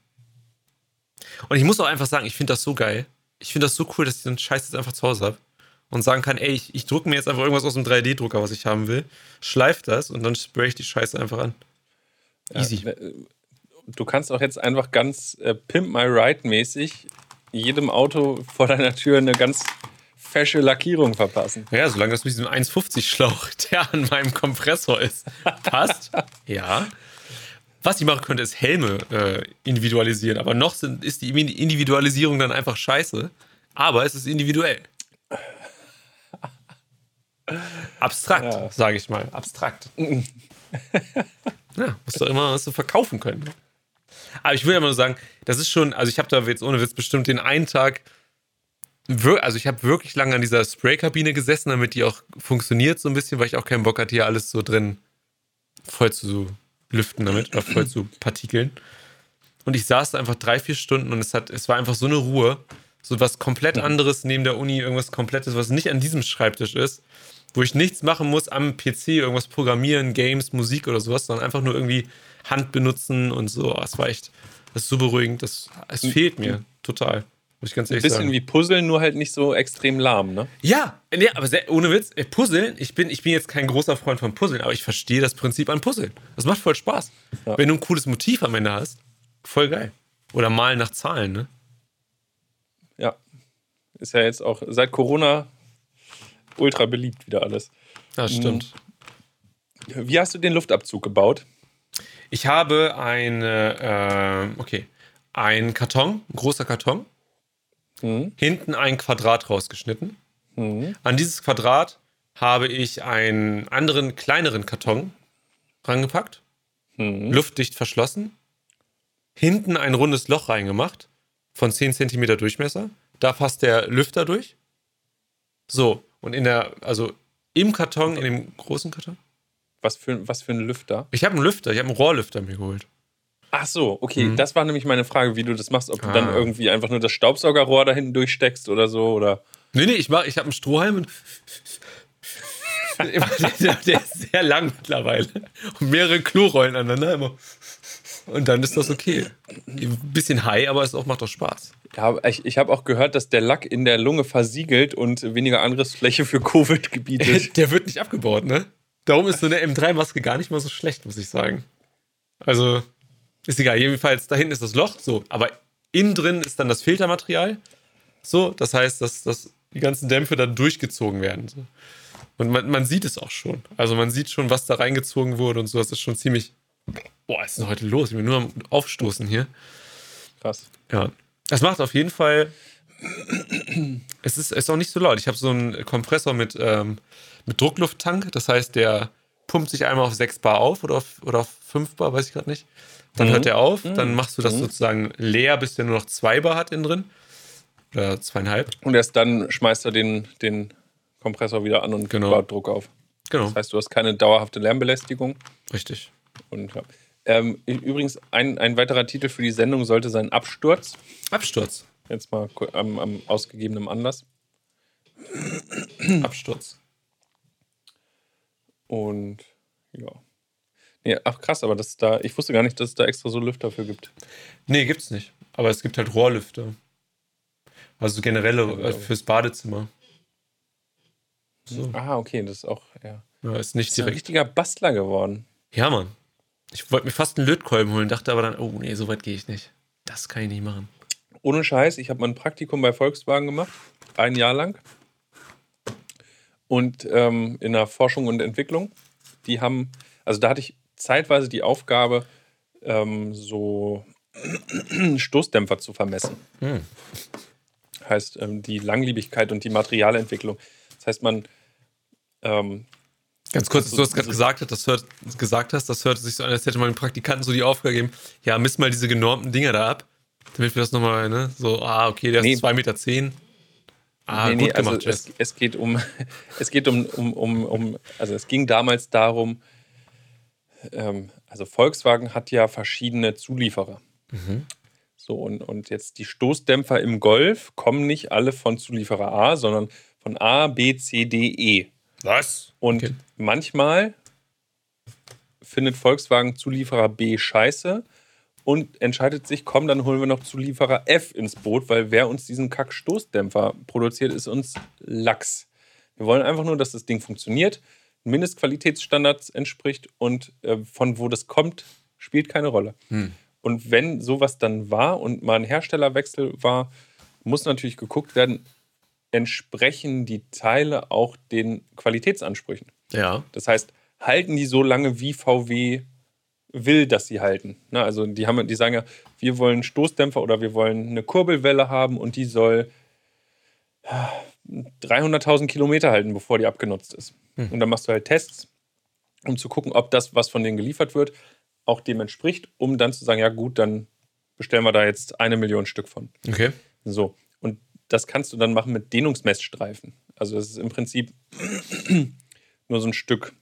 S2: Und ich muss auch einfach sagen, ich finde das so geil. Ich finde das so cool, dass ich den Scheiß jetzt einfach zu Hause habe. und sagen kann, ey, ich, ich drucke mir jetzt einfach irgendwas aus dem 3D-Drucker, was ich haben will, schleife das und dann spray ich die Scheiße einfach an. Easy.
S1: Ja, du kannst auch jetzt einfach ganz äh, Pimp My Ride mäßig jedem Auto vor deiner Tür eine ganz fesche Lackierung verpassen.
S2: Ja, solange das mit diesem 1,50 Schlauch, der an meinem Kompressor ist, passt. ja. Was ich machen könnte, ist Helme äh, individualisieren. Aber noch sind, ist die Individualisierung dann einfach scheiße. Aber es ist individuell. Abstrakt, ja. sage ich mal. Abstrakt. ja, musst du immer was du verkaufen können. Aber ich will ja mal nur sagen, das ist schon, also ich habe da jetzt ohne Witz bestimmt den einen Tag, also ich habe wirklich lange an dieser Spraykabine gesessen, damit die auch funktioniert so ein bisschen, weil ich auch keinen Bock hatte, hier alles so drin voll zu lüften damit oder voll zu partikeln. Und ich saß da einfach drei, vier Stunden und es, hat, es war einfach so eine Ruhe. So was komplett anderes neben der Uni, irgendwas komplettes, was nicht an diesem Schreibtisch ist, wo ich nichts machen muss am PC, irgendwas programmieren, Games, Musik oder sowas, sondern einfach nur irgendwie Hand benutzen und so. Oh, es war echt, das ist so beruhigend. Das, es fehlt mir total. Muss ich ganz ehrlich
S1: Ein bisschen
S2: sagen.
S1: wie Puzzeln, nur halt nicht so extrem lahm, ne?
S2: Ja, nee, aber sehr, ohne Witz, Puzzeln, ich bin, ich bin jetzt kein großer Freund von Puzzeln, aber ich verstehe das Prinzip an Puzzeln. Das macht voll Spaß. Ja. Wenn du ein cooles Motiv am Ende hast, voll geil. Oder malen nach Zahlen, ne?
S1: Ja. Ist ja jetzt auch seit Corona ultra beliebt wieder alles.
S2: Ja, stimmt.
S1: Wie hast du den Luftabzug gebaut?
S2: Ich habe eine, äh, okay, ein Karton, ein großer Karton, mhm. hinten ein Quadrat rausgeschnitten. Mhm. An dieses Quadrat habe ich einen anderen, kleineren Karton rangepackt, mhm. luftdicht verschlossen, hinten ein rundes Loch reingemacht von 10 cm Durchmesser. Da passt der Lüfter durch. So, und in der, also im Karton, in dem großen Karton.
S1: Was für, was für ein Lüfter?
S2: Ich habe einen Lüfter, ich habe einen Rohrlüfter mir geholt.
S1: Ach so, okay. Mhm. Das war nämlich meine Frage, wie du das machst. Ob du ah. dann irgendwie einfach nur das Staubsaugerrohr da hinten durchsteckst oder so, oder?
S2: Nee, nee, ich, ich habe einen Strohhalm und. der, der, ist sehr lang mittlerweile. Und mehrere Klorollen aneinander immer. Und dann ist das okay. Ein bisschen high, aber es auch, macht doch Spaß.
S1: Ja, ich, ich habe auch gehört, dass der Lack in der Lunge versiegelt und weniger Angriffsfläche für Covid-Gebiete.
S2: der wird nicht abgebaut, ne? Darum ist so eine M3-Maske gar nicht mal so schlecht, muss ich sagen. Also, ist egal. Jedenfalls, da hinten ist das Loch, so. Aber innen drin ist dann das Filtermaterial. So, das heißt, dass, dass die ganzen Dämpfe dann durchgezogen werden. So. Und man, man sieht es auch schon. Also, man sieht schon, was da reingezogen wurde und so. Das ist schon ziemlich. Boah, was ist denn heute los? Ich bin nur am Aufstoßen hier.
S1: Krass.
S2: Ja. Es macht auf jeden Fall. Es ist, ist auch nicht so laut. Ich habe so einen Kompressor mit. Ähm, mit Drucklufttank. Das heißt, der pumpt sich einmal auf 6 Bar auf oder auf, oder auf 5 Bar, weiß ich gerade nicht. Dann mhm. hört er auf, dann mhm. machst du das mhm. sozusagen leer, bis der nur noch 2 Bar hat innen drin. Oder zweieinhalb.
S1: Und erst dann schmeißt er den, den Kompressor wieder an und genau. baut Druck auf. Genau. Das heißt, du hast keine dauerhafte Lärmbelästigung.
S2: Richtig.
S1: Und ja. Ähm, übrigens, ein, ein weiterer Titel für die Sendung sollte sein Absturz.
S2: Absturz.
S1: Jetzt mal am, am ausgegebenen Anlass.
S2: Absturz.
S1: Und ja. Nee, ach krass, aber das da, ich wusste gar nicht, dass es da extra so Lüfter für gibt.
S2: Nee, gibt's nicht. Aber es gibt halt Rohrlüfter. Also generelle ja, äh, fürs Badezimmer.
S1: So. Ah, okay, das ist auch, ja.
S2: ja ist nicht
S1: das
S2: ist
S1: ein richtiger Bastler geworden.
S2: Ja, Mann. Ich wollte mir fast einen Lötkolben holen, dachte aber dann, oh nee, so weit gehe ich nicht. Das kann ich nicht machen.
S1: Ohne Scheiß, ich habe mein Praktikum bei Volkswagen gemacht, ein Jahr lang und ähm, in der Forschung und Entwicklung. Die haben, also da hatte ich zeitweise die Aufgabe, ähm, so Stoßdämpfer zu vermessen. Hm. Heißt, ähm, die Langlebigkeit und die Materialentwicklung. Das heißt, man.
S2: Ganz kurz, du hast gerade gesagt, das hört, gesagt hast, das hörte sich so an, als hätte man den Praktikanten so die Aufgabe gegeben, ja, misst mal diese genormten Dinger da ab, damit wir das nochmal, ne, so, ah, okay, der ist 2,10 Meter. Zehn.
S1: Ah, nee, nee, also gemacht, es, es, geht um, es geht um, um, um, um, also es ging damals darum, ähm, also Volkswagen hat ja verschiedene Zulieferer. Mhm. So, und, und jetzt die Stoßdämpfer im Golf kommen nicht alle von Zulieferer A, sondern von A, B, C, D, E.
S2: Was?
S1: Und okay. manchmal findet Volkswagen Zulieferer B scheiße und entscheidet sich, komm, dann holen wir noch Zulieferer F ins Boot, weil wer uns diesen Kack-Stoßdämpfer produziert, ist uns Lachs. Wir wollen einfach nur, dass das Ding funktioniert, Mindestqualitätsstandards entspricht und äh, von wo das kommt, spielt keine Rolle.
S2: Hm.
S1: Und wenn sowas dann war und mal ein Herstellerwechsel war, muss natürlich geguckt werden, entsprechen die Teile auch den Qualitätsansprüchen.
S2: Ja.
S1: Das heißt, halten die so lange, wie VW will, dass sie halten. Na, also die, haben, die sagen ja, wir wollen Stoßdämpfer oder wir wollen eine Kurbelwelle haben und die soll 300.000 Kilometer halten, bevor die abgenutzt ist.
S2: Hm.
S1: Und dann machst du halt Tests, um zu gucken, ob das, was von denen geliefert wird, auch dem entspricht, um dann zu sagen, ja gut, dann bestellen wir da jetzt eine Million Stück von.
S2: Okay.
S1: So. Das kannst du dann machen mit Dehnungsmessstreifen. Also das ist im Prinzip nur so ein Stück.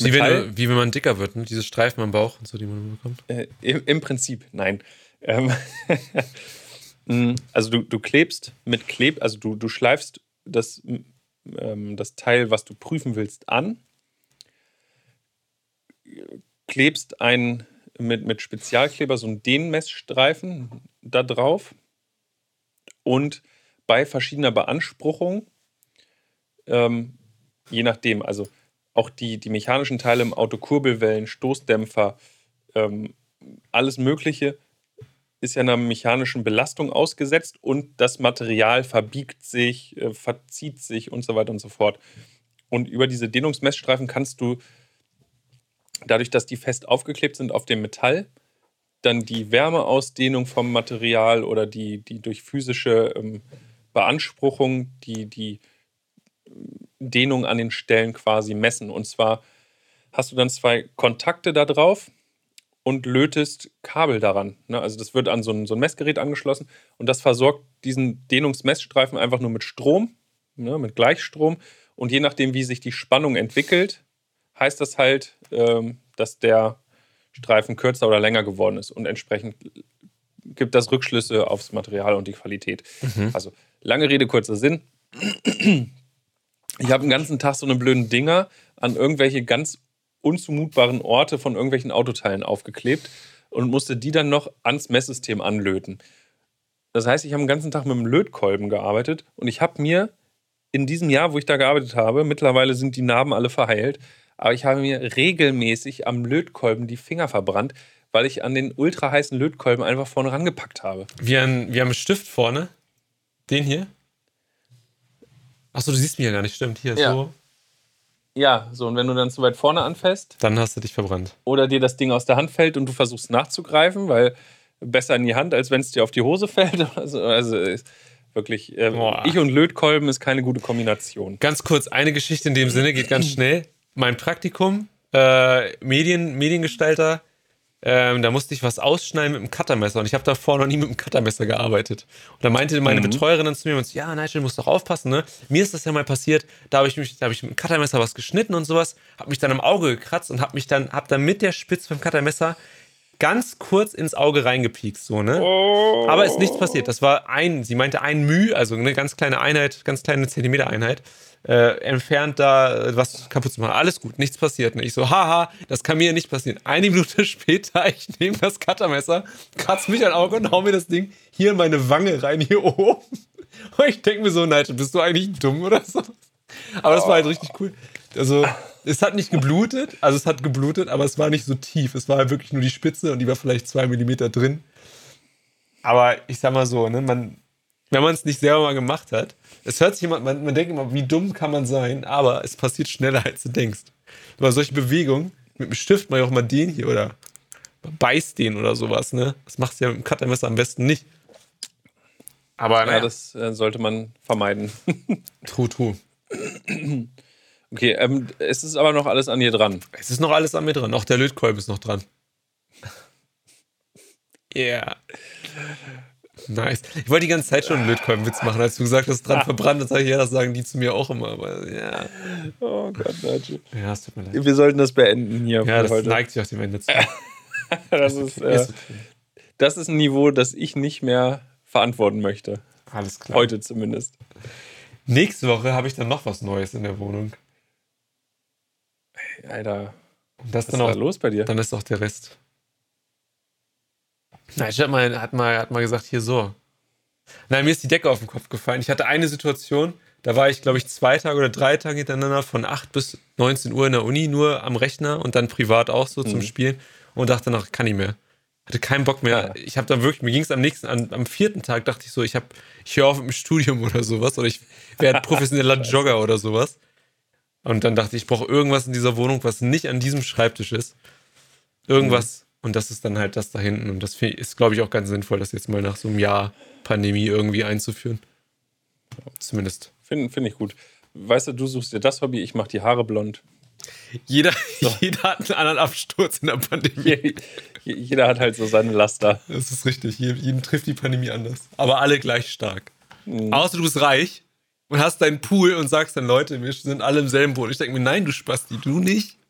S2: Wie wenn, wie wenn man dicker wird, ne? diese Streifen am Bauch und so, die man bekommt.
S1: Äh, im, im, Prinzip, nein. Ähm also du, du klebst mit Kleb, also du, du schleifst das, ähm, das Teil, was du prüfen willst, an, klebst ein mit, mit Spezialkleber so einen Dehnmessstreifen da drauf und bei verschiedener Beanspruchung, ähm, je nachdem, also auch die, die mechanischen Teile im Auto, Kurbelwellen, Stoßdämpfer, ähm, alles Mögliche ist ja einer mechanischen Belastung ausgesetzt und das Material verbiegt sich, äh, verzieht sich und so weiter und so fort. Und über diese Dehnungsmessstreifen kannst du, dadurch, dass die fest aufgeklebt sind auf dem Metall, dann die Wärmeausdehnung vom Material oder die, die durch physische ähm, Beanspruchung, die, die Dehnung an den Stellen quasi messen. Und zwar hast du dann zwei Kontakte da drauf und lötest Kabel daran. Ne? Also das wird an so ein, so ein, Messgerät angeschlossen und das versorgt diesen Dehnungsmessstreifen einfach nur mit Strom, ne? mit Gleichstrom. Und je nachdem, wie sich die Spannung entwickelt, heißt das halt, ähm, dass der Streifen kürzer oder länger geworden ist. Und entsprechend gibt das Rückschlüsse aufs Material und die Qualität. Mhm. Also lange Rede, kurzer Sinn ich habe den ganzen Tag so eine blöden Dinger an irgendwelche ganz unzumutbaren Orte von irgendwelchen Autoteilen aufgeklebt und musste die dann noch ans Messsystem anlöten. Das heißt, ich habe den ganzen Tag mit einem Lötkolben gearbeitet und ich habe mir in diesem Jahr, wo ich da gearbeitet habe, mittlerweile sind die Narben alle verheilt, aber ich habe mir regelmäßig am Lötkolben die Finger verbrannt, weil ich an den ultra heißen Lötkolben einfach vorne rangepackt habe.
S2: Wie ein, wie ein Stift vorne? Den hier? Achso, du siehst mich ja gar nicht, stimmt. Hier
S1: ja.
S2: so.
S1: Ja, so, und wenn du dann zu weit vorne anfällst.
S2: Dann hast du dich verbrannt.
S1: Oder dir das Ding aus der Hand fällt und du versuchst nachzugreifen, weil besser in die Hand, als wenn es dir auf die Hose fällt. Also, also wirklich, äh, ich und Lötkolben ist keine gute Kombination.
S2: Ganz kurz, eine Geschichte in dem Sinne, geht ganz schnell. Mein Praktikum, äh, Medien, Mediengestalter, ähm, da musste ich was ausschneiden mit einem Cuttermesser und ich habe davor noch nie mit einem Cuttermesser gearbeitet. Und da meinte meine mhm. Betreuerin dann zu mir, und so, ja, Nigel, du musst doch aufpassen, ne? Mir ist das ja mal passiert, da habe ich, mich, da hab ich mit einem Cuttermesser was geschnitten und sowas, habe mich dann am Auge gekratzt und habe mich dann, hab dann mit der Spitze vom Cuttermesser ganz kurz ins Auge reingepiekst, so, ne? Oh. Aber ist nichts passiert. Das war ein, sie meinte ein Müh, also eine ganz kleine Einheit, ganz kleine Zentimeter-Einheit äh, entfernt, da was kaputt zu machen. Alles gut, nichts passiert. Und ich so, haha, das kann mir nicht passieren. Eine Minute später, ich nehme das Cuttermesser, kratze mich ein Auge und hau mir das Ding hier in meine Wange rein, hier oben. Und ich denke mir so, Nigel, bist du eigentlich dumm oder so? Aber das war halt richtig cool. Also, es hat nicht geblutet, also es hat geblutet, aber es war nicht so tief. Es war wirklich nur die Spitze und die war vielleicht zwei Millimeter drin. Aber ich sag mal so, ne, man, wenn man es nicht selber mal gemacht hat. Es hört sich immer, man, man denkt immer, wie dumm kann man sein, aber es passiert schneller, als du denkst. Weil solche Bewegungen, mit dem Stift mal auch mal den hier oder beißt den oder sowas, ne? Das machst du ja mit dem Cuttermesser am besten nicht.
S1: Aber ja, naja. das äh, sollte man vermeiden.
S2: true, true.
S1: Okay, ähm, es ist aber noch alles an dir dran.
S2: Es ist noch alles an mir dran. Auch der Lötkolben ist noch dran. Yeah. Nice. Ich wollte die ganze Zeit schon einen Lötkolbenwitz machen, als du gesagt hast, dran verbrannt, dann sage ich, ja, das sagen die zu mir auch immer. Aber ja.
S1: Oh Gott, Nigel.
S2: Ja,
S1: es tut mir leid. Wir sollten das beenden hier.
S2: Ja, das heute. neigt sich auf dem Ende zu.
S1: das, ist, äh, das ist ein Niveau, das ich nicht mehr verantworten möchte.
S2: Alles klar.
S1: Heute zumindest.
S2: Nächste Woche habe ich dann noch was Neues in der Wohnung.
S1: Alter.
S2: was ist da
S1: los bei dir?
S2: Dann ist auch der Rest. Nein, ich hat mal, hat, mal, hat mal gesagt, hier so. Nein, mir ist die Decke auf den Kopf gefallen. Ich hatte eine Situation, Da war ich, glaube ich, zwei Tage oder drei Tage hintereinander von 8 bis 19 Uhr in der Uni nur am Rechner und dann privat auch so mhm. zum Spielen und dachte danach, kann ich mehr. Hatte keinen Bock mehr. Ja. Ich habe dann wirklich, mir ging es am nächsten, an, am vierten Tag dachte ich so, ich habe, ich höre auf mit dem Studium oder sowas oder ich werde professioneller Jogger oder sowas. Und dann dachte ich, ich brauche irgendwas in dieser Wohnung, was nicht an diesem Schreibtisch ist. Irgendwas. Mhm. Und das ist dann halt das da hinten. Und das ist, glaube ich, auch ganz sinnvoll, das jetzt mal nach so einem Jahr Pandemie irgendwie einzuführen. Zumindest.
S1: Finde find ich gut. Weißt du, du suchst dir das Hobby, ich mache die Haare blond.
S2: Jeder, so. jeder hat einen anderen Absturz in der Pandemie.
S1: jeder hat halt so seine Laster.
S2: Das ist richtig. Jeden trifft die Pandemie anders. Aber alle gleich stark. Mhm. Außer du bist reich und hast deinen Pool und sagst dann, Leute, wir sind alle im selben Boot. Ich denke mir, nein, du Spasti, du nicht.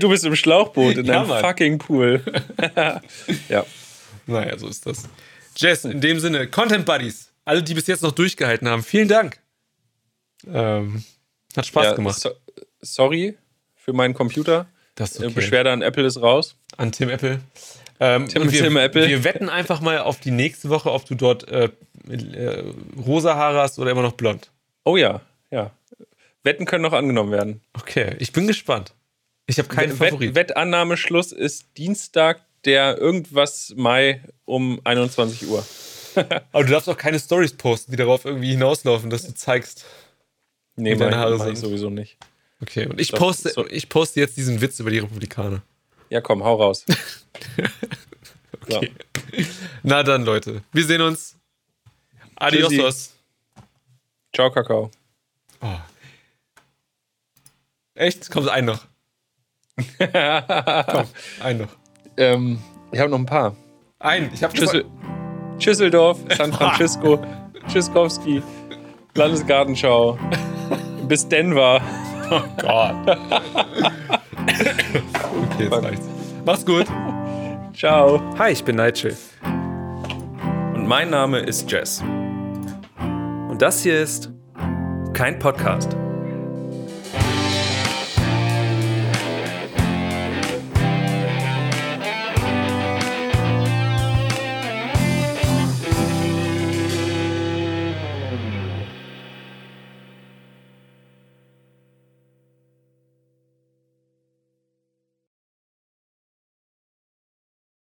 S1: Du bist im Schlauchboot in ja, deinem fucking Pool.
S2: ja. Naja, so ist das. Jess, in dem Sinne, Content Buddies, alle, die bis jetzt noch durchgehalten haben, vielen Dank. Ähm, hat Spaß ja, gemacht. So,
S1: sorry für meinen Computer. Das ist okay. Beschwerde an Apple ist raus.
S2: An Tim Apple. Ähm, Tim, wir, Tim Apple. Wir wetten einfach mal auf die nächste Woche, ob du dort äh, äh, rosa Haare hast oder immer noch blond.
S1: Oh ja, ja. Wetten können noch angenommen werden.
S2: Okay, ich bin gespannt. Ich habe keinen Wett, Favorit.
S1: Wettannahmeschluss ist Dienstag, der irgendwas Mai um 21 Uhr.
S2: Aber du darfst auch keine Stories posten, die darauf irgendwie hinauslaufen, dass du zeigst.
S1: Nee, deine Haare sind. ich sowieso nicht.
S2: Okay, und ich poste, so. ich poste jetzt diesen Witz über die Republikaner.
S1: Ja, komm, hau raus.
S2: okay. So. Na dann, Leute. Wir sehen uns. Adios.
S1: Ciao, Kakao.
S2: Oh. Echt? Kommt ein noch. Komm, ein noch.
S1: Ähm, ich habe noch ein paar.
S2: Ein, ich habe
S1: Schüssel Schüsseldorf, San Francisco, Tschüsskowski, Landesgartenschau, bis Denver.
S2: Oh Gott. okay, jetzt reicht's. Mach's gut.
S1: Ciao.
S3: Hi, ich bin Nigel. Und mein Name ist Jess. Das hier ist kein Podcast.